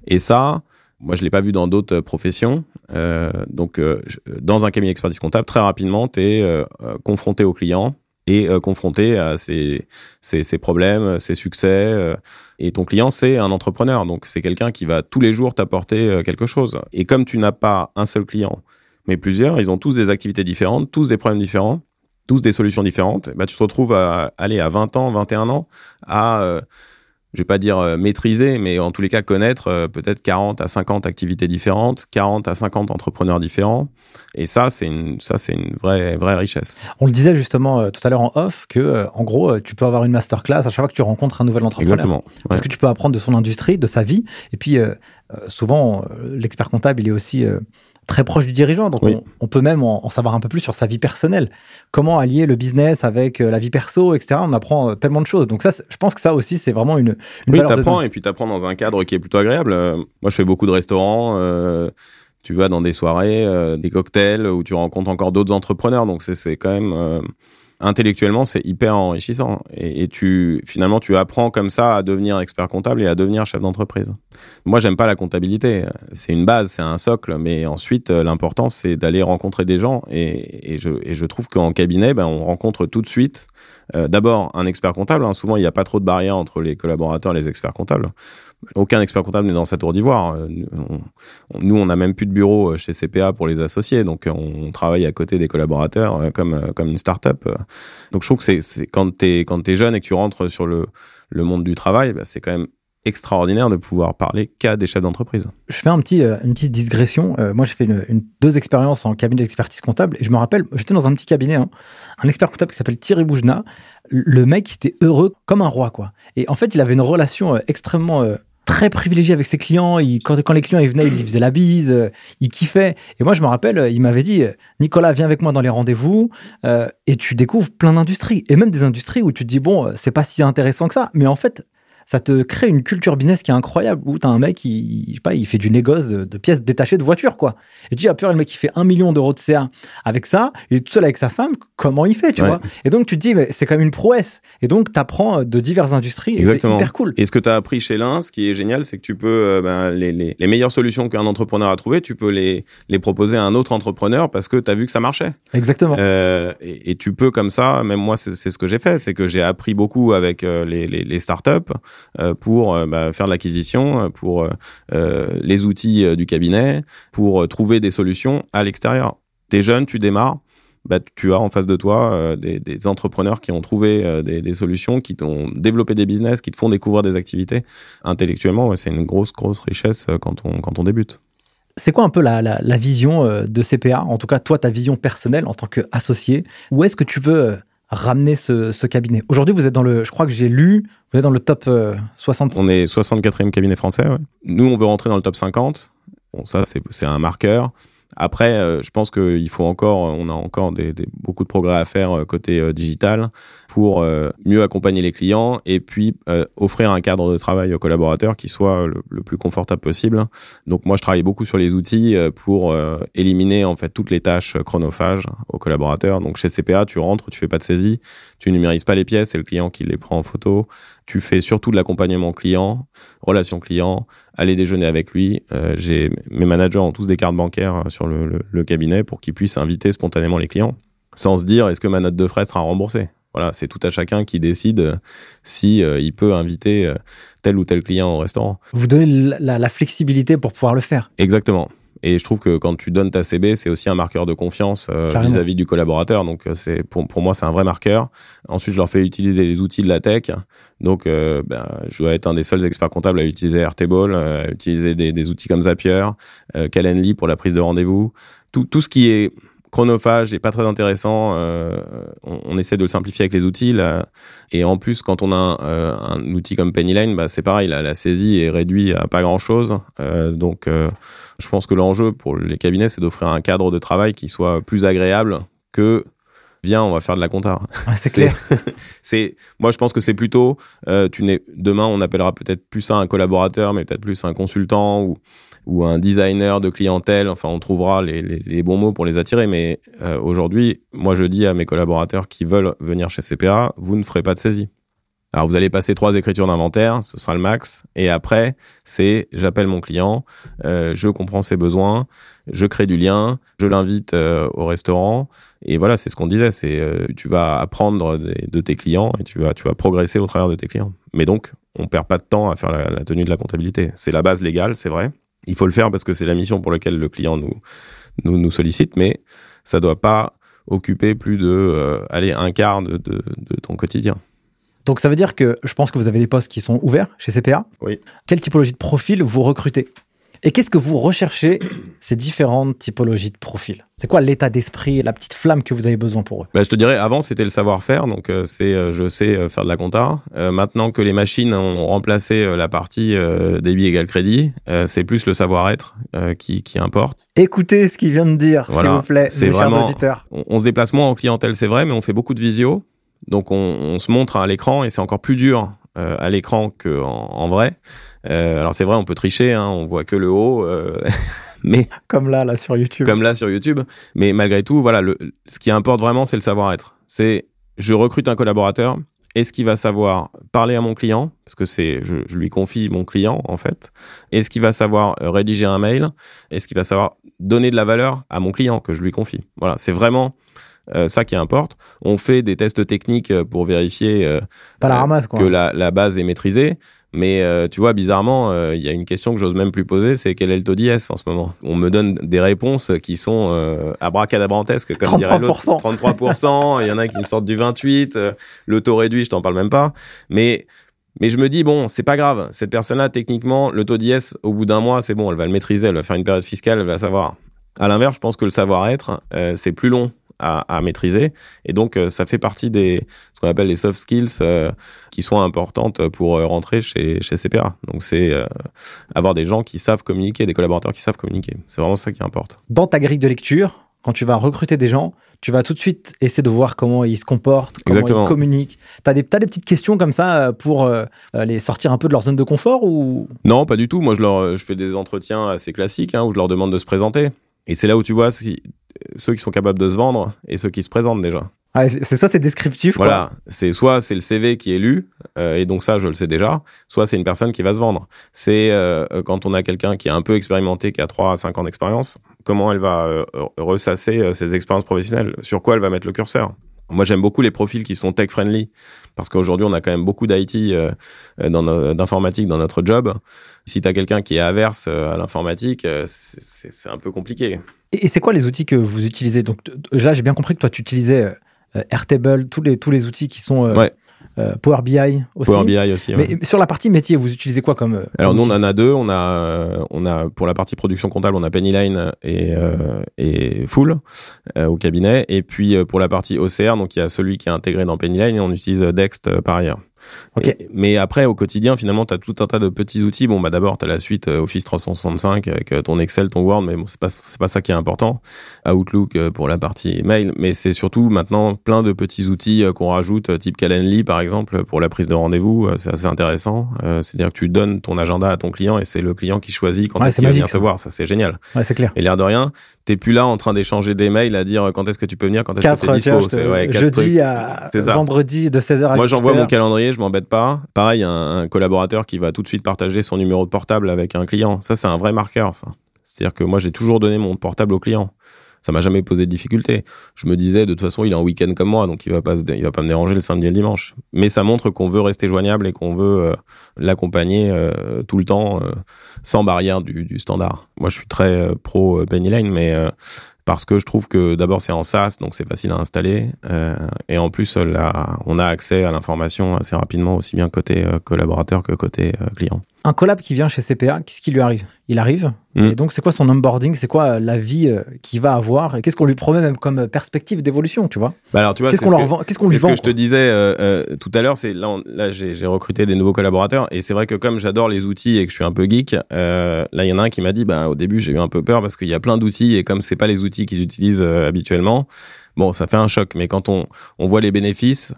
Et ça, moi, je l'ai pas vu dans d'autres professions. Euh, donc, euh, dans un cabinet d'expertise comptable, très rapidement, tu es euh, confronté aux clients et confronté à ses, ses, problèmes, ses succès. et ton client, c'est un entrepreneur. Donc, c'est quelqu'un qui va tous les jours t'apporter quelque chose. Et comme tu n'as pas un seul client, mais plusieurs, ils ont tous des activités différentes, tous des problèmes différents tous des solutions différentes, bah, tu te retrouves à aller à 20 ans, 21 ans, à, euh, je vais pas dire euh, maîtriser, mais en tous les cas connaître euh, peut-être 40 à 50 activités différentes, 40 à 50 entrepreneurs différents. Et ça, c'est une, ça, c'est une vraie, vraie richesse. On le disait justement tout à l'heure en off que, en gros, tu peux avoir une masterclass à chaque fois que tu rencontres un nouvel entrepreneur. Exactement. Parce que tu peux apprendre de son industrie, de sa vie. Et puis, souvent, l'expert comptable, il est aussi très proche du dirigeant. Donc, on, peut même en, savoir un peu plus sur sa vie personnelle. Comment allier le business avec euh, la vie perso, etc. On apprend euh, tellement de choses. Donc, ça, je pense que ça aussi, c'est vraiment une. une oui, t'apprends et puis t'apprends dans un cadre qui est plutôt agréable. Euh, moi, je fais beaucoup de restaurants. tu vas dans des soirées, des cocktails où tu rencontres encore d'autres entrepreneurs. Donc, c'est quand même intellectuellement, c'est hyper enrichissant. Et, tu, finalement, tu apprends comme ça à devenir expert comptable et à devenir chef d'entreprise. Moi, j'aime pas la comptabilité. C'est une base, c'est un socle. Mais ensuite, l'important, c'est d'aller rencontrer des gens. Et, et, je, et je trouve qu'en cabinet, ben, on rencontre tout de suite, euh, d'abord, un expert comptable. Hein. Souvent, il n'y a pas trop de barrières entre les collaborateurs et les experts comptables. Aucun expert comptable n'est dans sa tour d'ivoire. Euh, nous, on n'a même plus de bureau euh, chez CPA pour les associés, donc euh, on travaille à côté des collaborateurs comme, comme une start-up. Donc je trouve que c'est quand tu es, es jeune et que tu rentres sur le, le monde du travail, bah, c'est quand même extraordinaire de pouvoir parler qu'à des chefs d'entreprise. Je fais un petit, une petite digression. moi, j'ai fait une, deux expériences en cabinet d'expertise comptable et je me rappelle, j'étais dans un petit cabinet, hein, un expert comptable qui s'appelle Thierry Boujna. Le mec était heureux comme un roi, quoi. Et en fait, il avait une relation extrêmement très privilégié avec ses clients. Quand, les clients ils venaient, il lui faisait la bise, euh, il kiffait. Et moi, je me rappelle, il m'avait dit Nicolas, viens avec moi dans les rendez-vous euh, et tu découvres plein d'industries. Et même des industries où tu te dis bon, euh, c'est pas si intéressant que ça. Mais en fait, ça te crée une culture business qui est incroyable où t'as un mec qui, je sais pas, il fait du négoce de, pièces détachées de voitures, quoi. Et tu dis, ah, peur, le mec qui fait un million d'euros de CA avec ça, il est tout seul avec sa femme, comment il fait, tu vois? Et donc, tu te dis, mais c'est quand même une prouesse. Et donc, tu apprends de diverses industries et c'est hyper cool. Et ce que tu as appris chez l'un, ce qui est génial, c'est que tu peux, euh, ben, les, les, les, meilleures solutions qu'un entrepreneur a trouvées, tu peux les, les proposer à un autre entrepreneur parce que tu as vu que ça marchait. Exactement. Euh, et, et, tu peux comme ça, même moi, c'est ce que j'ai fait, c'est que j'ai appris beaucoup avec euh, les, les, les startups euh, pour euh, bah, faire de l'acquisition, pour les outils du cabinet, pour trouver des solutions à l'extérieur. T'es jeune, tu démarres, bah, tu as en face de toi des, entrepreneurs qui ont trouvé des, solutions, qui t'ont développé des business, qui te font découvrir des activités. Intellectuellement, c'est une grosse, grosse richesse quand on, quand on débute. C'est quoi un peu la, la, vision de CPA En tout cas, toi, ta vision personnelle en tant qu'associé. Où est-ce que tu veux ramener ce, cabinet. Aujourd'hui, vous êtes dans le, je crois que j'ai lu, vous êtes dans le top 60. Euh, on est 64e cabinet français. Nous, on veut rentrer dans le top 50. Bon, ça, c'est un marqueur. Après, euh, je pense qu'il faut encore, on a encore beaucoup de progrès à faire euh, côté digital. Pour euh, mieux accompagner les clients et puis euh, offrir un cadre de travail aux collaborateurs qui soit le, le, plus confortable possible. Donc moi, je travaille beaucoup sur les outils pour éliminer en fait toutes les tâches chronophages aux collaborateurs. Donc chez CPA, tu rentres, tu fais pas de saisie, tu numérises pas les pièces, c'est le client qui les prend en photo. Tu fais surtout de l'accompagnement client, relation client, aller déjeuner avec lui. Euh, j'ai mes managers ont tous des cartes bancaires sur le, le, cabinet pour qu'ils puissent inviter spontanément les clients, sans se dire est-ce que ma note de frais sera remboursée? Voilà, c'est tout à chacun qui décide si euh, il peut inviter euh, tel ou tel client au restaurant. Vous donnez la, la flexibilité pour pouvoir le faire. Exactement. Et je trouve que quand tu donnes ta CB, c'est aussi un marqueur de confiance euh, vis-à-vis du collaborateur. Donc, euh, c'est pour, pour moi, c'est un vrai marqueur. Ensuite, je leur fais utiliser les outils de la tech. Donc, euh, ben, je dois être un des seuls experts comptables à utiliser Airtable, à utiliser des, des, outils comme Zapier, Calendly pour la prise de rendez-vous. Tout, tout ce qui est chronophage et pas très intéressant. Euh, on, on, essaie de le simplifier avec les outils. Là. Et en plus, quand on a un, euh, un outil comme Pennyline, bah, c'est pareil, la, la saisie est réduite à pas grand-chose. Euh, donc, je pense que l'enjeu pour les cabinets, c'est d'offrir un cadre de travail qui soit plus agréable que viens, on va faire de la compta. c'est clair. c'est, moi, je pense que c'est plutôt, tu demain, on appellera peut-être plus ça un collaborateur, mais peut-être plus un consultant ou ou un designer de clientèle. Enfin, on trouvera les, les, bons mots pour les attirer. Mais euh, aujourd'hui, moi, je dis à mes collaborateurs qui veulent venir chez CPA, vous ne ferez pas de saisie. Alors, vous allez passer trois écritures d'inventaire, ce sera le max. Et après, c'est j'appelle mon client, euh, je comprends ses besoins, je crée du lien, je l'invite euh, au restaurant. Et voilà, c'est ce qu'on disait, c'est tu vas apprendre de, tes clients et tu vas, tu vas progresser au travers de tes clients. Mais donc, on perd pas de temps à faire la tenue de la comptabilité. C'est la base légale, c'est vrai. Il faut le faire parce que c'est la mission pour laquelle le client nous, nous, nous sollicite, mais ça doit pas occuper plus de euh, allez, un quart de, de, de, ton quotidien. Donc ça veut dire que je pense que vous avez des postes qui sont ouverts chez CPA. Oui. Quelle typologie de profil vous recrutez? Et qu'est-ce que vous recherchez ces différentes typologies de profils? C'est quoi l'état d'esprit, la petite flamme que vous avez besoin pour eux? Bah, Je te dirais, avant, c'était le savoir-faire. Donc, euh, c'est euh, je sais euh, faire de la compta. Euh, maintenant que les machines ont remplacé la partie débit égal crédit, c'est plus le savoir-être qui, qui importe. Écoutez ce qu'il vient de dire, Voilà. s'il vous plaît, mes chers auditeurs. On, on se déplace moins en clientèle, c'est vrai, mais on fait beaucoup de visio. Donc, on, on se montre à l'écran et c'est encore plus dur euh, à l'écran qu'en en vrai. Euh, alors, c'est vrai, on peut tricher, hein, on voit que le haut. euh, mais Comme là, là, sur YouTube. comme là sur YouTube. Mais malgré tout, voilà, le, ce qui importe vraiment, c'est le savoir-être. C'est je recrute un collaborateur. Est-ce qu'il va savoir parler à mon client Parce que c'est, je, je lui confie mon client en fait. Est-ce qu'il va savoir euh, rédiger un mail? Est-ce qu'il va savoir donner de la valeur à mon client que je lui confie? Voilà, c'est vraiment euh, ça qui importe. On fait des tests techniques euh, pour vérifier euh, Pas la ramasse, quoi. que la, la base est maîtrisée. Mais euh, tu vois, bizarrement, euh, il y a une question que j'ose même plus poser, c'est quel est le taux d'IS en ce moment? On me donne des réponses qui sont euh, abracadabrantesques, comme dirait l'autre. 33%. 33%, il y en a qui me sortent du 28, euh, le taux réduit, je t'en parle même pas. Mais mais je me dis, bon, c'est pas grave. Cette personne-là, techniquement, le taux d'IS, au bout d'un mois, c'est bon, elle va le maîtriser, elle va faire une période fiscale, elle va savoir. À l'inverse, je pense que le savoir-être, euh, c'est plus long à, à maîtriser. Et donc, euh, ça fait partie des, ce qu'on appelle les soft skills, euh, qui sont importantes pour euh, rentrer chez, chez CPA. Donc, c'est avoir des gens qui savent communiquer, des collaborateurs qui savent communiquer. C'est vraiment ça qui importe. Dans ta grille de lecture, quand tu vas recruter des gens, tu vas tout de suite essayer de voir comment ils se comportent, comment Exactement. ils communiquent. Tu as des, t'as des petites questions comme ça pour les sortir un peu de leur zone de confort ou? Non, pas du tout. Moi, je leur, je fais des entretiens assez classiques hein, où je leur demande de se présenter. Et c'est là où tu vois ceux qui sont capables de se vendre et ceux qui se présentent déjà. Ah, c'est ça, c'est descriptif. Voilà, c'est soit c'est le CV qui est lu euh, et donc ça je le sais déjà, soit c'est une personne qui va se vendre. C'est euh, quand on a quelqu'un qui est un peu expérimenté, qui a 3 à 5 ans d'expérience, comment elle va euh, ressasser euh, ses expériences professionnelles, sur quoi elle va mettre le curseur? Moi, j'aime beaucoup les profils qui sont tech friendly parce qu'aujourd'hui, on a quand même beaucoup d'IT, euh, dans no- d'informatique dans notre job. Si tu as quelqu'un qui est averse euh, à l'informatique, euh, c'est- un peu compliqué. Et, c'est quoi les outils que vous utilisez? Donc déjà, j'ai bien compris que toi, tu utilisais euh, euh, Airtable, tous les, tous les outils qui sont euh, Ouais. Euh, Power BI aussi. Power BI aussi. ouais. Mais sur la partie métier, vous utilisez quoi comme. euh, Alors comme nous on en a deux, on a euh, on a pour la partie production comptable, on a Pennyline et euh, et Full euh, au cabinet et puis pour la partie OCR, donc il y a celui qui est intégré dans Pennyline et on utilise Dext par ailleurs. Ok. Et- mais après, au quotidien, finalement, tu as tout un tas de petits outils. Bon, bah d'abord, tu as la suite euh, Office 365 avec euh, ton Excel, ton Word, mais bon, c'est pas, c'est pas ça qui est important. Outlook euh, pour la partie mail, mais c'est surtout maintenant plein de petits outils euh, qu'on rajoute, euh, type Calendly, par exemple, pour la prise de rendez-vous. Euh, C'est assez intéressant. Euh, C'est-à-dire que tu donnes ton agenda à ton client et c'est le client qui choisit quand Ouais, est-ce qu'il va venir te voir. Ça, c'est génial. Ouais, c'est clair. Et l'air de rien, t'es plus là en train d'échanger des mails à dire euh, quand est-ce que tu peux venir, quand est-ce que Quatre, t'es dispo. te- ouais, jeudi trucs. à vendredi de 16h à Moi, j'envoie 18h. mon calendrier, je m'embête pas. Pareil, un, collaborateur qui va tout de suite partager son numéro de portable avec un client. Ça, c'est un vrai marqueur, ça. C'est-à-dire que moi, j'ai toujours donné mon portable au client. Ça m'a jamais posé de difficulté. Je me disais, de toute façon, il est en week-end comme moi, donc il va pas, il va pas me déranger le samedi et le dimanche. Mais ça montre qu'on veut rester joignable et qu'on veut euh, l'accompagner euh, tout le temps, euh, sans barrière du, du standard. Moi, je suis très pro Penny Lane, mais parce que je trouve que d'abord c'est en SaaS, donc c'est facile à installer, euh, et en plus on a accès à l'information assez rapidement, aussi bien côté euh, collaborateur que côté euh, client. Un collab qui vient chez CPA, qu'est-ce qui lui arrive? Il arrive. Mm. Et donc, c'est quoi son onboarding? C'est quoi euh, la vie euh, qu'il va avoir? Et qu'est-ce qu'on lui promet même comme euh, perspective d'évolution, tu vois? Bah alors tu vois, Qu'est-ce qu'on ce que- vend lui C'est ce vend que je te disais euh, euh, tout à l'heure, c'est là, on- là j'ai recruté des nouveaux collaborateurs et c'est vrai que comme j'adore les outils et que je suis un peu geek, euh, là il y en a un qui m'a dit, bah au début j'ai eu un peu peur parce qu'il y a plein d'outils et comme c'est pas les outils qu'ils utilisent habituellement, bon ça fait un choc. Mais quand on on voit les bénéfices,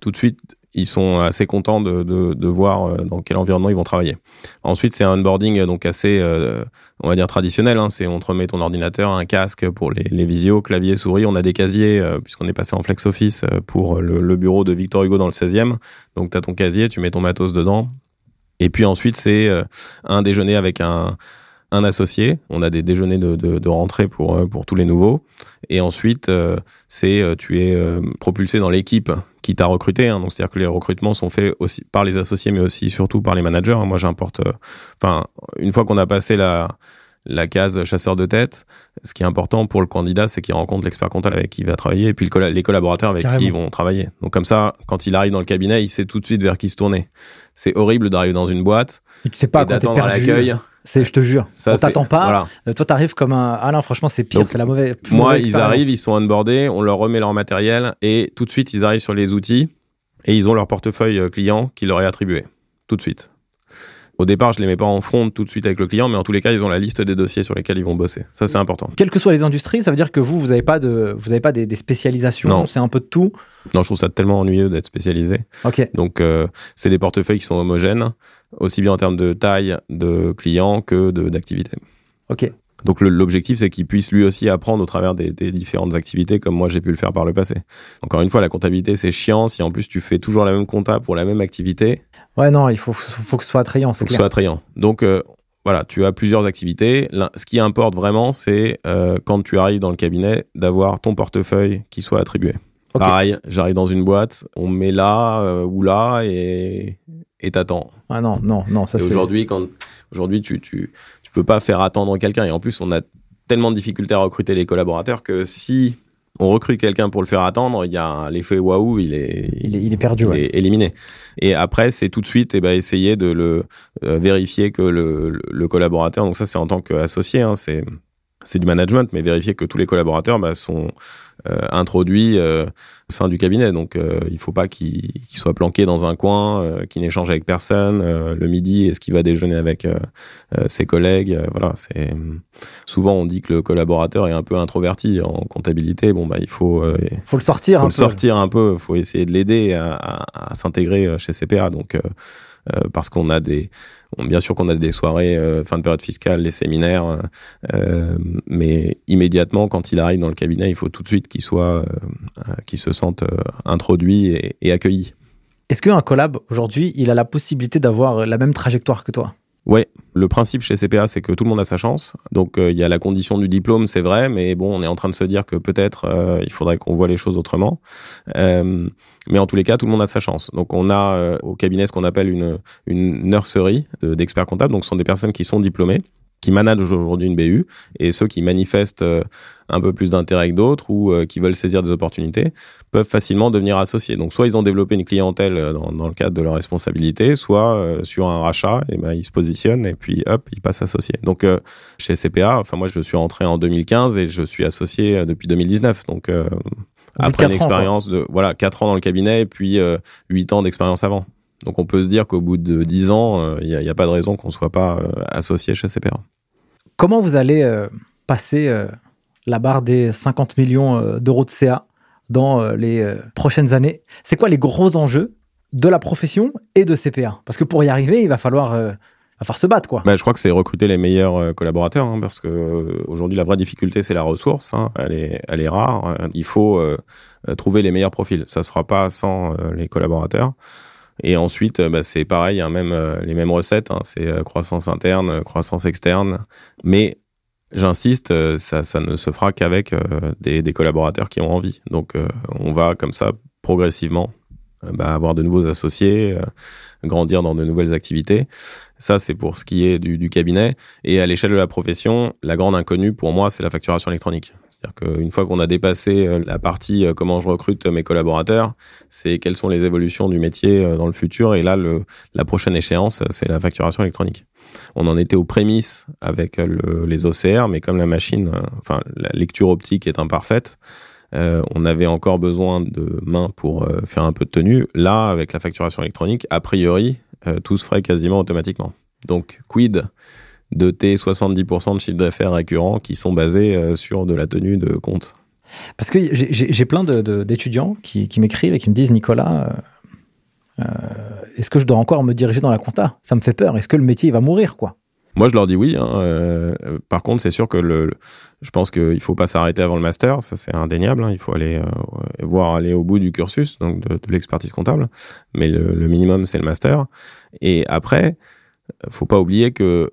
tout de suite ils sont assez contents de, de, de voir euh, dans quel environnement ils vont travailler. Ensuite, c'est un onboarding euh, donc assez, euh, on va dire traditionnel. Hein, c'est on te remet ton ordinateur, un casque pour les, les visios, clavier, souris. On a des casiers euh, puisqu'on est passé en flex office pour le, le bureau de Victor Hugo dans le 16e. Donc tu as ton casier, tu mets ton matos dedans. Et puis ensuite, c'est un déjeuner avec un un associé. On a des déjeuners de, de, de rentrée pour, pour tous les nouveaux. Et ensuite, euh, c'est tu es euh, propulsé dans l'équipe qui t'a recruté. Hein. Donc, c'est-à-dire que les recrutements sont faits aussi par les associés, mais aussi surtout par les managers. hein. Moi, j'importe. euh, Enfin, une fois qu'on a passé la la case chasseur de tête, ce qui est important pour le candidat, c'est qu'il rencontre l'expert comptable avec qui il va travailler et puis le colla- les collaborateurs avec Carrément. qui ils vont travailler. Donc comme ça, quand il arrive dans le cabinet, il sait tout de suite vers qui se tourner. C'est horrible d'arriver dans une boîte Et tu sais pas et d'attendre à l'accueil. C'est, je te jure. Ça, on t'attend pas. voilà. Euh, Toi, t'arrives comme un. Ah non, franchement, c'est pire. C'est la mauvaise. Moi, ils arrivent, ils sont onboardés, on leur remet leur matériel et tout de suite, ils arrivent sur les outils et ils ont leur portefeuille euh, client qui leur est attribué. Tout de suite. Au départ, je les mets pas en front tout de suite avec le client, mais en tous les cas, ils ont la liste des dossiers sur lesquels ils vont bosser. Ça, c'est important. Quelles que soient les industries, ça veut dire que vous, vous n'avez pas de, vous avez pas des, des spécialisations. C'est un peu de tout. Non, je trouve ça tellement ennuyeux d'être spécialisé. Donc, euh, c'est des portefeuilles qui sont homogènes, aussi bien en termes de taille de clients que d'activité. Ok. Donc, l'objectif, c'est qu'il puisse lui aussi apprendre au travers des, des différentes activités, comme moi j'ai pu le faire par le passé. Encore une fois, la comptabilité, c'est chiant. Si en plus tu fais toujours la même compta pour la même activité, Ouais, non, il faut, faut que ce soit attrayant, faut c'est que ce soit attrayant. Donc, euh, voilà, tu as plusieurs activités. Ce qui importe vraiment, c'est euh, quand tu arrives dans le cabinet, d'avoir ton portefeuille qui soit attribué. Pareil, j'arrive dans une boîte, on me met là euh, ou là et et t'attends. Ah non, non, non, ça c'est. aujourd'hui, quand aujourd'hui tu, tu tu peux pas faire attendre quelqu'un et en plus on a tellement de difficultés à recruter les collaborateurs que si on recrute quelqu'un pour le faire attendre, il y a l'effet waouh, il est Il est, il est perdu, il ouais. est éliminé. Et après, c'est tout de suite eh ben, essayer de le euh, vérifier que le, le- le collaborateur, donc ça c'est en tant qu'associé, hein, c'est c'est du management, mais vérifier que tous les collaborateurs bah, sont euh, introduits euh, au sein du cabinet. Donc euh, il faut pas qu'ils qu'ils soient planqués dans un coin, euh, qu'ils n'échangent avec personne. euh, le midi, est-ce qu'il va déjeuner avec euh, ses collègues Euh, Voilà, c'est souvent on dit que le collaborateur est un peu introverti en comptabilité. Bon bah il faut euh, Faut le sortir faut un le peu. sortir un peu, faut essayer de l'aider à, à- à s'intégrer chez CPA. Donc, parce qu'on a des, bien sûr qu'on a des soirées euh, fin de période fiscale, les séminaires, euh, mais immédiatement quand il arrive dans le cabinet, il faut tout de suite qu'il soit, euh, euh, qu'il se sente euh, introduit et, et accueilli. Est-ce qu'un collab, aujourd'hui, il a la possibilité d'avoir la même trajectoire que toi? Ouais, le principe chez CPA, c'est que tout le monde a sa chance. Donc euh, il y a la condition du diplôme, c'est vrai, mais bon, on est en train de se dire que peut-être euh, il faudrait qu'on voit les choses autrement. Euh, mais en tous les cas, tout le monde a sa chance. Donc on a au cabinet ce qu'on appelle une, une nurserie de- d'experts comptables. Donc ce sont des personnes qui sont diplômées, qui managent aujourd'hui une BU, et ceux qui manifestent euh, un peu plus d'intérêt que d'autres ou euh, qui veulent saisir des opportunités peuvent facilement devenir associés. Donc soit ils ont développé une clientèle euh, dans, dans le cadre de leur responsabilité, soit euh, sur un rachat, et ben ils se positionnent et puis hop, ils passent associés. Donc euh, chez CPA, enfin moi je suis entré en 2015 et je suis associé depuis 2019. Donc euh, après une expérience de voilà quatre ans dans le cabinet et puis euh, huit ans d'expérience avant. Donc on peut se dire qu'au bout de 10 ans, il n'y a, pas de raison qu'on ne soit pas associé chez CPA. Comment vous allez passer la barre des 50 millions d'euros de CA dans les prochaines années? C'est quoi les gros enjeux de la profession et de CPA Parce que pour y arriver, il va falloir à faire se battre quoi. Bah, je crois que c'est recruter les meilleurs euh, collaborateurs hein, parce que euh, aujourd'hui la vraie difficulté c'est la ressource, hein. elle est elle est rare. Il faut euh, trouver les meilleurs profils. Ça se fera pas sans les collaborateurs. Et ensuite, bah, c'est pareil, hein, même les mêmes recettes. c'est croissance interne, croissance externe, mais J'insiste, ça, ne se fera qu'avec des, des, collaborateurs qui ont envie. Donc, on va comme ça progressivement bah, avoir de nouveaux associés, grandir dans de nouvelles activités. Ça, c'est pour ce qui est du, cabinet. Et à l'échelle de la profession, la grande inconnue pour moi, c'est la facturation électronique. C'est-à-dire qu'une fois qu'on a dépassé euh, la partie euh, comment je recrute mes collaborateurs, c'est quelles sont les évolutions du métier euh, dans le futur. Et là, la prochaine échéance, c'est la facturation électronique. On en était aux prémices avec les OCR, mais comme la machine, enfin la lecture optique est imparfaite, on avait encore besoin de mains pour faire un peu de tenue. Là, avec la facturation électronique, a priori, tout se ferait quasiment automatiquement. Donc, quid de tes 70% de chiffre d'affaires récurrents qui sont basés euh, sur de la tenue de compte Parce que j'ai plein d'étudiants qui, m'écrivent et qui me disent Nicolas, euh, est-ce que je dois encore me diriger dans la compta? Ça me fait peur. Est-ce que le métier va mourir quoi? Moi, je leur dis oui. Hein, par contre, c'est sûr que le, je pense qu'il faut pas s'arrêter avant le master, ça c'est indéniable. Hein, il faut aller voir aller au bout du cursus, donc de, l'expertise comptable. Mais le minimum, c'est le master. Et après, faut pas oublier que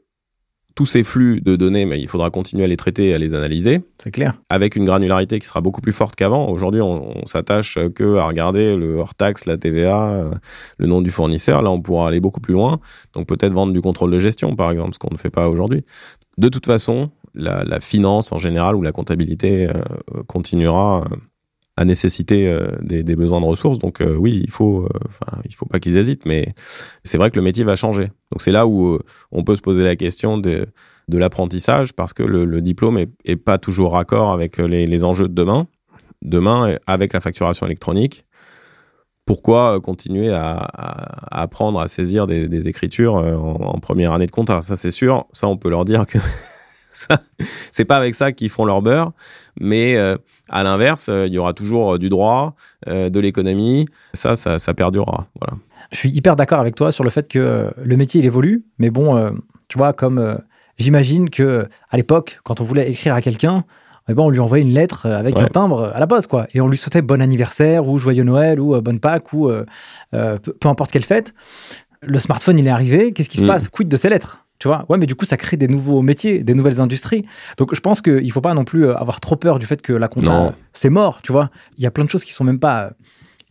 tous ces flux de données, mais il faudra continuer à les traiter et à les analyser. C'est clair. Avec une granularité qui sera beaucoup plus forte qu'avant. Aujourd'hui, on, s'attache que à regarder le hors-taxe, la TVA, le nom du fournisseur. Là, on pourra aller beaucoup plus loin. Donc peut-être vendre du contrôle de gestion, par exemple, ce qu'on ne fait pas aujourd'hui. De toute façon, la, finance en général ou la comptabilité euh, continuera euh, à nécessiter euh, des, besoins de ressources. Donc euh, oui, il faut, euh, enfin, il faut pas qu'ils hésitent, mais c'est vrai que le métier va changer. Donc c'est là où on peut se poser la question de, l'apprentissage parce que le, diplôme est, pas toujours raccord avec les, enjeux de demain. Demain, avec la facturation électronique, pourquoi continuer à, apprendre à saisir des, écritures en, en, première année de compta? Ça, c'est sûr. Ça, on peut leur dire que c'est pas avec ça qu'ils font leur beurre, mais euh, à l'inverse, euh, il y aura toujours euh, du droit, de l'économie. Ça, ça, perdurera. Voilà. Je suis hyper d'accord avec toi sur le fait que le métier il évolue, mais bon, tu vois, comme j'imagine que à l'époque, quand on voulait écrire à quelqu'un, eh ben, on lui envoyait une lettre avec un timbre à la poste, quoi. Et on lui souhaitait bon anniversaire, ou joyeux Noël, ou bonne Pâques, ou peu, importe quelle fête. Le smartphone, il est arrivé. Qu'est-ce qui se mm. passe? Quid de ces lettres? Tu vois? Ouais, mais du coup, ça crée des nouveaux métiers, des nouvelles industries. Donc, je pense qu'il ne faut pas non plus euh, avoir trop peur du fait que la compta, c'est mort, tu vois? Il y a plein de choses qui sont même pas euh,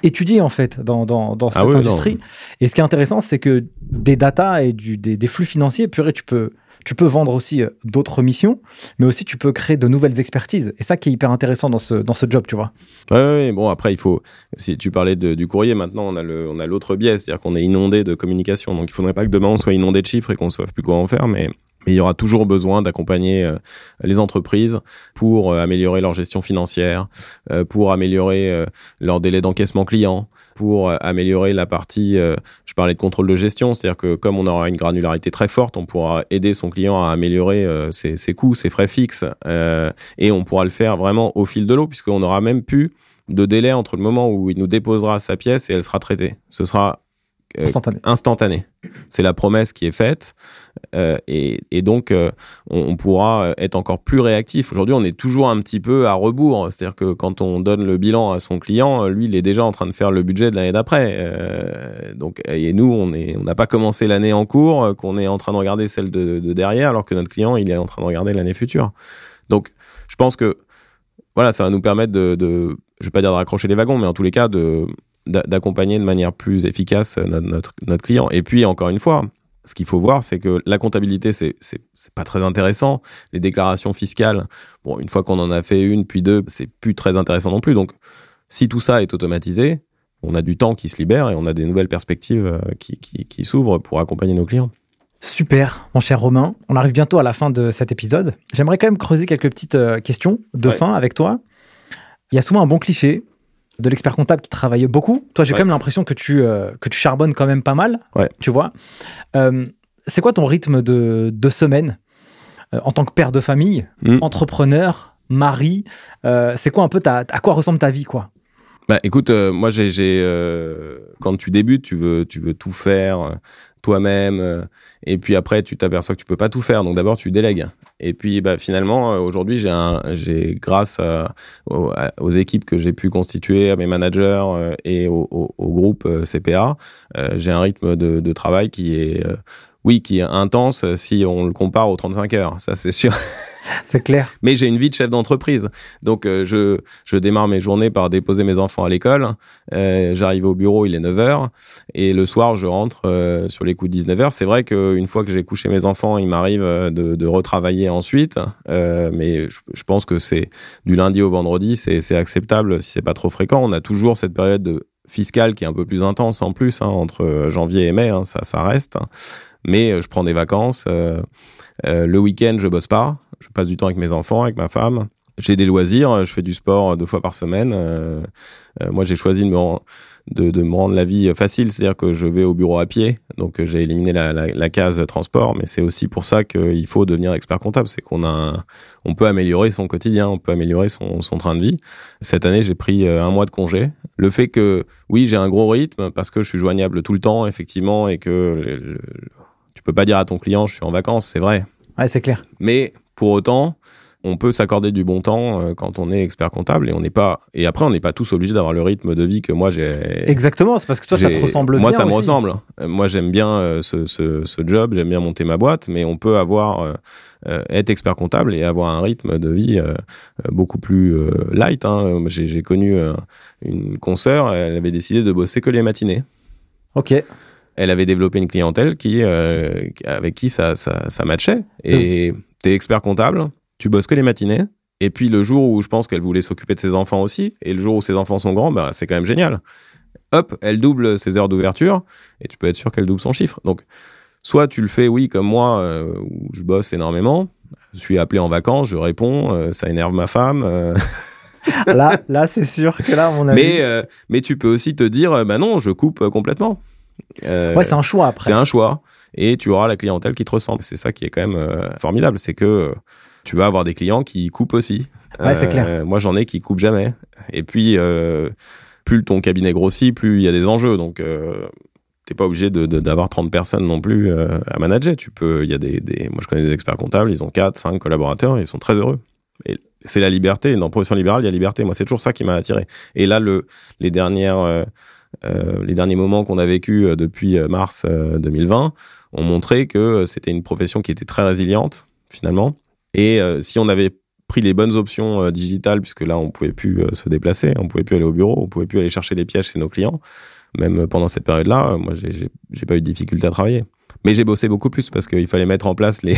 étudiées, en fait, dans, dans, dans ah cette industrie. Et ce qui est intéressant, c'est que des data et du, des, des flux financiers, purée, tu peux tu peux vendre aussi euh, d'autres missions, mais aussi tu peux créer de nouvelles expertises. Et ça qui est hyper intéressant dans ce, dans ce job, tu vois. Oui, bon, après, il faut. Si tu parlais du courrier, maintenant, on a, l'autre biais, c'est-à-dire qu'on est inondé de communication. Donc, il faudrait pas que demain, on soit inondé de chiffres et qu'on ne sache plus quoi en faire, mais il y aura toujours besoin d'accompagner euh, les entreprises pour euh, améliorer leur gestion financière, euh, pour améliorer leur délai d'encaissement client, pour améliorer la partie, je parlais de contrôle de gestion, c'est-à-dire que comme on aura une granularité très forte, on pourra aider son client à améliorer ses, ses, coûts, ses frais fixes, et on pourra le faire vraiment au fil de l'eau, puisqu'on aura même plus de délai entre le moment où il nous déposera sa pièce et elle sera traitée. Ce sera instantané. C'est la promesse qui est faite. Euh, et, donc, euh, on, pourra être encore plus réactif. Aujourd'hui, on est toujours un petit peu à rebours. C'est-à-dire que quand on donne le bilan à son client, lui, il est déjà en train de faire le budget de l'année d'après. Euh, donc, et nous, on n'a pas commencé l'année en cours, qu'on est en train de regarder celle de, derrière, alors que notre client, il est en train de regarder l'année future. Donc, je pense que voilà, ça va nous permettre de, de je vais pas dire de raccrocher les wagons, mais en tous les cas de d'accompagner de manière plus efficace notre, notre, client. Et puis, encore une fois, ce qu'il faut voir, c'est que la comptabilité, c'est, pas très intéressant. Les déclarations fiscales, bon, une fois qu'on en a fait une, puis deux, c'est plus très intéressant non plus. Donc, si tout ça est automatisé, on a du temps qui se libère et on a des nouvelles perspectives euh, qui, qui, qui s'ouvrent pour accompagner nos clients. Super, mon cher Romain. On arrive bientôt à la fin de cet épisode. J'aimerais quand même creuser quelques petites euh, questions de fin avec toi. Il y a souvent un bon cliché de l'expert comptable qui travaille beaucoup. Toi, j'ai quand même l'impression que tu, euh, que tu charbonnes quand même pas mal. Ouais. Tu vois. Euh, c'est quoi ton rythme de, de semaine euh, en tant que père de famille, Mm. entrepreneur, mari C'est quoi un peu ta, à quoi ressemble ta vie, quoi? Bah, écoute, moi, j'ai, j'ai, quand tu débutes, tu veux, tu veux tout faire toi-même, euh, et puis après, tu t'aperçois que tu peux pas tout faire. Donc d'abord, tu délègues. Et puis, bah, finalement, euh, aujourd'hui, j'ai, grâce aux, équipes que j'ai pu constituer, à mes managers euh, et au, groupe CPA, j'ai un rythme de, travail qui est, oui, qui est intense si on le compare aux 35 heures. Ça, c'est sûr. C'est clair. Mais j'ai une vie de chef d'entreprise. Donc, euh, je, je démarre mes journées par déposer mes enfants à l'école. Euh, J'arrive au bureau, il est 9h. Et le soir, je rentre euh, sur les coups de 19h. C'est vrai qu'une fois que j'ai couché mes enfants, il m'arrive euh, de, de retravailler ensuite. Euh, mais je, je pense que c'est du lundi au vendredi, c'est c'est acceptable si c'est pas trop fréquent. On a toujours cette période de fiscale qui est un peu plus intense en plus, hein, entre janvier et mai, hein, ça, ça reste. Mais euh, je prends des vacances. euh, euh, le week-end, je bosse pas. Je passe du temps avec mes enfants, avec ma femme. J'ai des loisirs. Je fais du sport deux fois par semaine. Euh, euh, moi, j'ai choisi de me, de, de me rendre la vie facile, c'est-à-dire que je vais au bureau à pied. Donc, j'ai éliminé la, la, la case transport. Mais c'est aussi pour ça qu'il faut devenir expert comptable. C'est qu'on a, on peut améliorer son quotidien, on peut améliorer son, son train de vie. Cette année, j'ai pris euh, un mois de congé. Le fait que, oui, j'ai un gros rythme parce que je suis joignable tout le temps, effectivement, et que le- le- tu peux pas dire à ton client, je suis en vacances, c'est vrai. Ouais, c'est clair. Mais pour autant, on peut s'accorder du bon temps euh, quand on est expert comptable et on n'est pas. Et après, on n'est pas tous obligés d'avoir le rythme de vie que moi j'ai. Exactement, c'est parce que toi, ça te ressemble Moi, bien. ça me aussi. ressemble. Euh, Moi, j'aime bien euh, ce, ce, ce job, j'aime bien monter ma boîte, mais on peut avoir euh, être expert comptable et avoir un rythme de vie beaucoup plus light. hein. J'ai connu une consoeur, elle avait décidé de bosser que les matinées. Ok. Elle avait développé une clientèle qui, avec qui ça, ça, ça matchait. Et t'es expert comptable, tu bosses que les matinées. Et puis le jour où je pense qu'elle voulait s'occuper de ses enfants aussi, et le jour où ses enfants sont grands, bah, c'est quand même génial. Hop, elle double ses heures d'ouverture, et tu peux être sûr qu'elle double son chiffre. Donc, soit tu le fais, oui, comme moi, euh, où je bosse énormément, je suis appelé en vacances, je réponds, euh, ça énerve ma femme. euh, Là, là c'est sûr que là, mon avis. mais, mais tu peux aussi te dire, bah non, je coupe complètement. Ouais, c'est un choix après. c'est un choix et tu auras la clientèle qui te ressemble. C'est ça qui est quand même formidable, c'est que tu vas avoir des clients qui coupent aussi. Ouais, c'est clair. Moi, j'en ai qui coupent jamais. Et puis, euh, plus ton cabinet grossit, plus il y a des enjeux. Donc, euh, t'es pas obligé d'avoir 30 personnes non plus euh, à manager. Tu peux, il y a des, des, moi je connais des experts comptables, ils ont 4, 5 collaborateurs, et ils sont très heureux. Et c'est la liberté. Dans profession libérale, il y a liberté. Moi, c'est toujours ça qui m'a attiré. Et là, le, les dernières, euh, euh, les derniers moments qu'on a vécu euh, depuis euh, mars euh, 2020 ont montré que euh, c'était une profession qui était très résiliente finalement. Et euh, si on avait pris les bonnes options euh, digitales, puisque là on pouvait plus euh, se déplacer, on pouvait plus aller au bureau, on pouvait plus aller chercher les pièges chez nos clients, même pendant cette période-là, moi j'ai pas eu de difficulté à travailler. Mais j'ai bossé beaucoup plus parce qu'il fallait mettre en place les,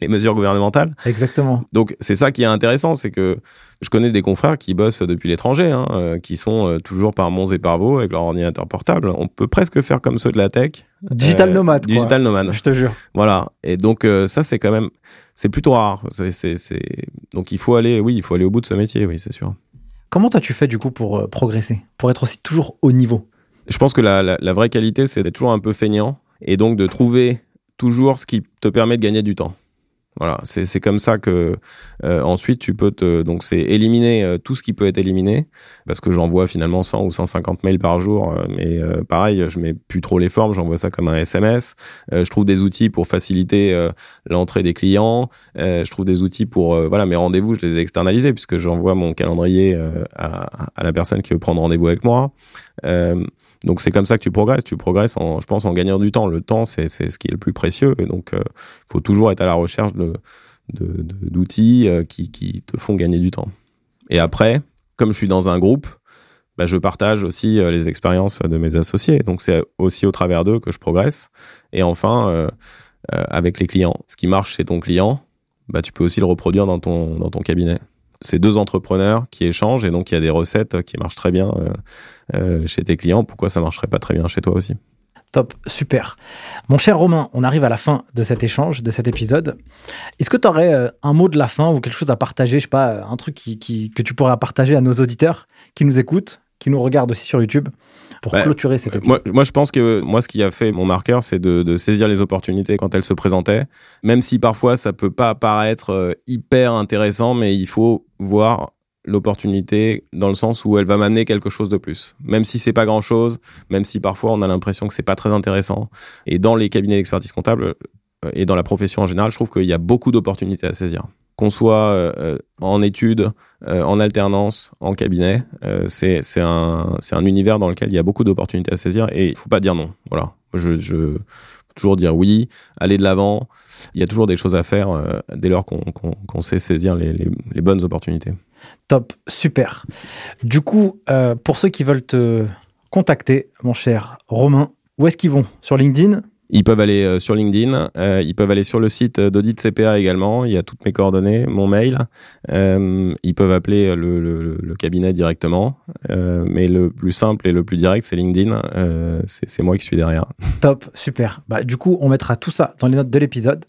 les mesures gouvernementales. Exactement. Donc c'est ça qui est intéressant, c'est que je connais des confrères qui bossent depuis l'étranger, hein, euh, qui sont euh, toujours par Mons et par Vaux avec leur ordinateur portable. On peut presque faire comme ceux de la tech. Digital Euh, nomade. quoi. Digital nomade. Je te jure. Voilà. Et donc ça c'est quand même, c'est plutôt rare. C'est, c'est, c'est... Donc il faut aller, oui, il faut aller au bout de ce métier, oui, c'est sûr. Comment toi tu fais du coup pour progresser, pour être aussi toujours au niveau? Je pense que la, la, la vraie qualité, c'est d'être toujours un peu feignant et donc de trouver toujours ce qui te permet de gagner du temps. Voilà, c'est comme ça que euh, ensuite tu peux te donc c'est éliminer euh, tout ce qui peut être éliminé parce que j'envoie finalement 100 ou 150 mails par jour euh, mais pareil je mets plus trop les formes j'envoie ça comme un SMS je trouve des outils pour faciliter l'entrée des clients. Je trouve des outils pour voilà mes rendez-vous je les ai externalisés puisque j'envoie mon calendrier à, à la personne qui veut prendre rendez-vous avec moi donc c'est comme ça que tu progresses. Tu progresses, en, je pense, en gagnant du temps. Le temps, c'est ce qui est le plus précieux. Et donc, il faut toujours être à la recherche de de- d'outils euh, qui, qui te font gagner du temps. Et après, comme je suis dans un groupe, bah, je partage aussi euh, les expériences de mes associés. Donc c'est aussi au travers d'eux que je progresse. Et enfin, euh, euh, avec les clients. Ce qui marche chez ton client, bah, tu peux aussi le reproduire dans ton, dans ton cabinet. C'est deux entrepreneurs qui échangent et donc il y a des recettes qui marchent très bien euh, euh, chez tes clients. Pourquoi ça marcherait pas très bien chez toi aussi? Top, super. Mon cher Romain, on arrive à la fin de cet échange, de cet épisode. Est-ce que tu aurais un mot de la fin ou quelque chose à partager, je sais pas, un truc qui, qui- que tu pourrais partager à nos auditeurs qui nous écoutent qui nous regardent aussi sur YouTube pour Ouais. clôturer cet épisode? Moi, moi, je pense que moi, ce qui a fait mon marqueur, c'est de, de saisir les opportunités quand elles se présentaient, même si parfois ça peut pas paraître euh, hyper intéressant, mais il faut voir l'opportunité dans le sens où elle va m'amener quelque chose de plus. Même si c'est pas grand chose, même si parfois on a l'impression que c'est pas très intéressant. Et dans les cabinets d'expertise comptable euh, et dans la profession en général, je trouve qu'il y a beaucoup d'opportunités à saisir. Qu'on soit euh, euh, en études, en alternance, en cabinet, euh, c'est un, un univers dans lequel il y a beaucoup d'opportunités à saisir et il faut pas dire non. Voilà. Je, je toujours dire oui, aller de l'avant. Il y a toujours des choses à faire dès lors qu'on qu'on sait saisir les- les bonnes opportunités. Top, super. Du coup, euh, pour ceux qui veulent te contacter, mon cher Romain, où est-ce qu'ils vont? Sur LinkedIn? Ils peuvent aller euh, sur LinkedIn, euh, ils peuvent aller sur le site d'Audit CPA également, il y a toutes mes coordonnées, mon mail. Euh, ils peuvent appeler le, le- le cabinet directement, euh, mais le plus simple et le plus direct, c'est LinkedIn. C'est c'est moi qui suis derrière. Top, super. Bah, du coup, on mettra tout ça dans les notes de l'épisode.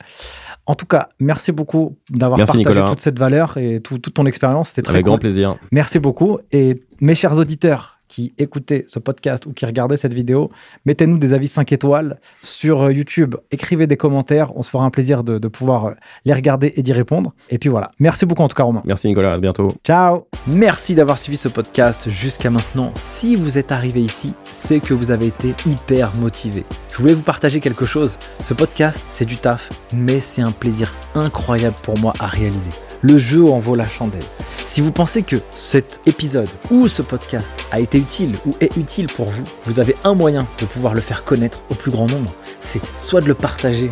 En tout cas, merci beaucoup d'avoir partagé Nicolas. toute cette valeur et tout- toute ton expérience. C'était très Avec cool. grand plaisir. Merci beaucoup. Et mes chers auditeurs qui écoutaient ce podcast ou qui regardaient cette vidéo, mettez-nous des avis 5 étoiles sur euh, YouTube. Écrivez des commentaires. On se fera un plaisir de, de pouvoir euh, les regarder et d'y répondre. Et puis voilà. Merci beaucoup en tout cas, Romain. Merci Nicolas, à bientôt. Ciao Merci d'avoir suivi ce podcast jusqu'à maintenant. Si vous êtes arrivé ici, c'est que vous avez été hyper motivé. Je voulais vous partager quelque chose. Ce podcast, c'est du taf, mais c'est un plaisir incroyable pour moi à réaliser. Le jeu en vaut la chandelle. Si vous pensez que cet épisode ou ce podcast a été utile ou est utile pour vous, vous avez un moyen de pouvoir le faire connaître au plus grand nombre. C'est soit de le partager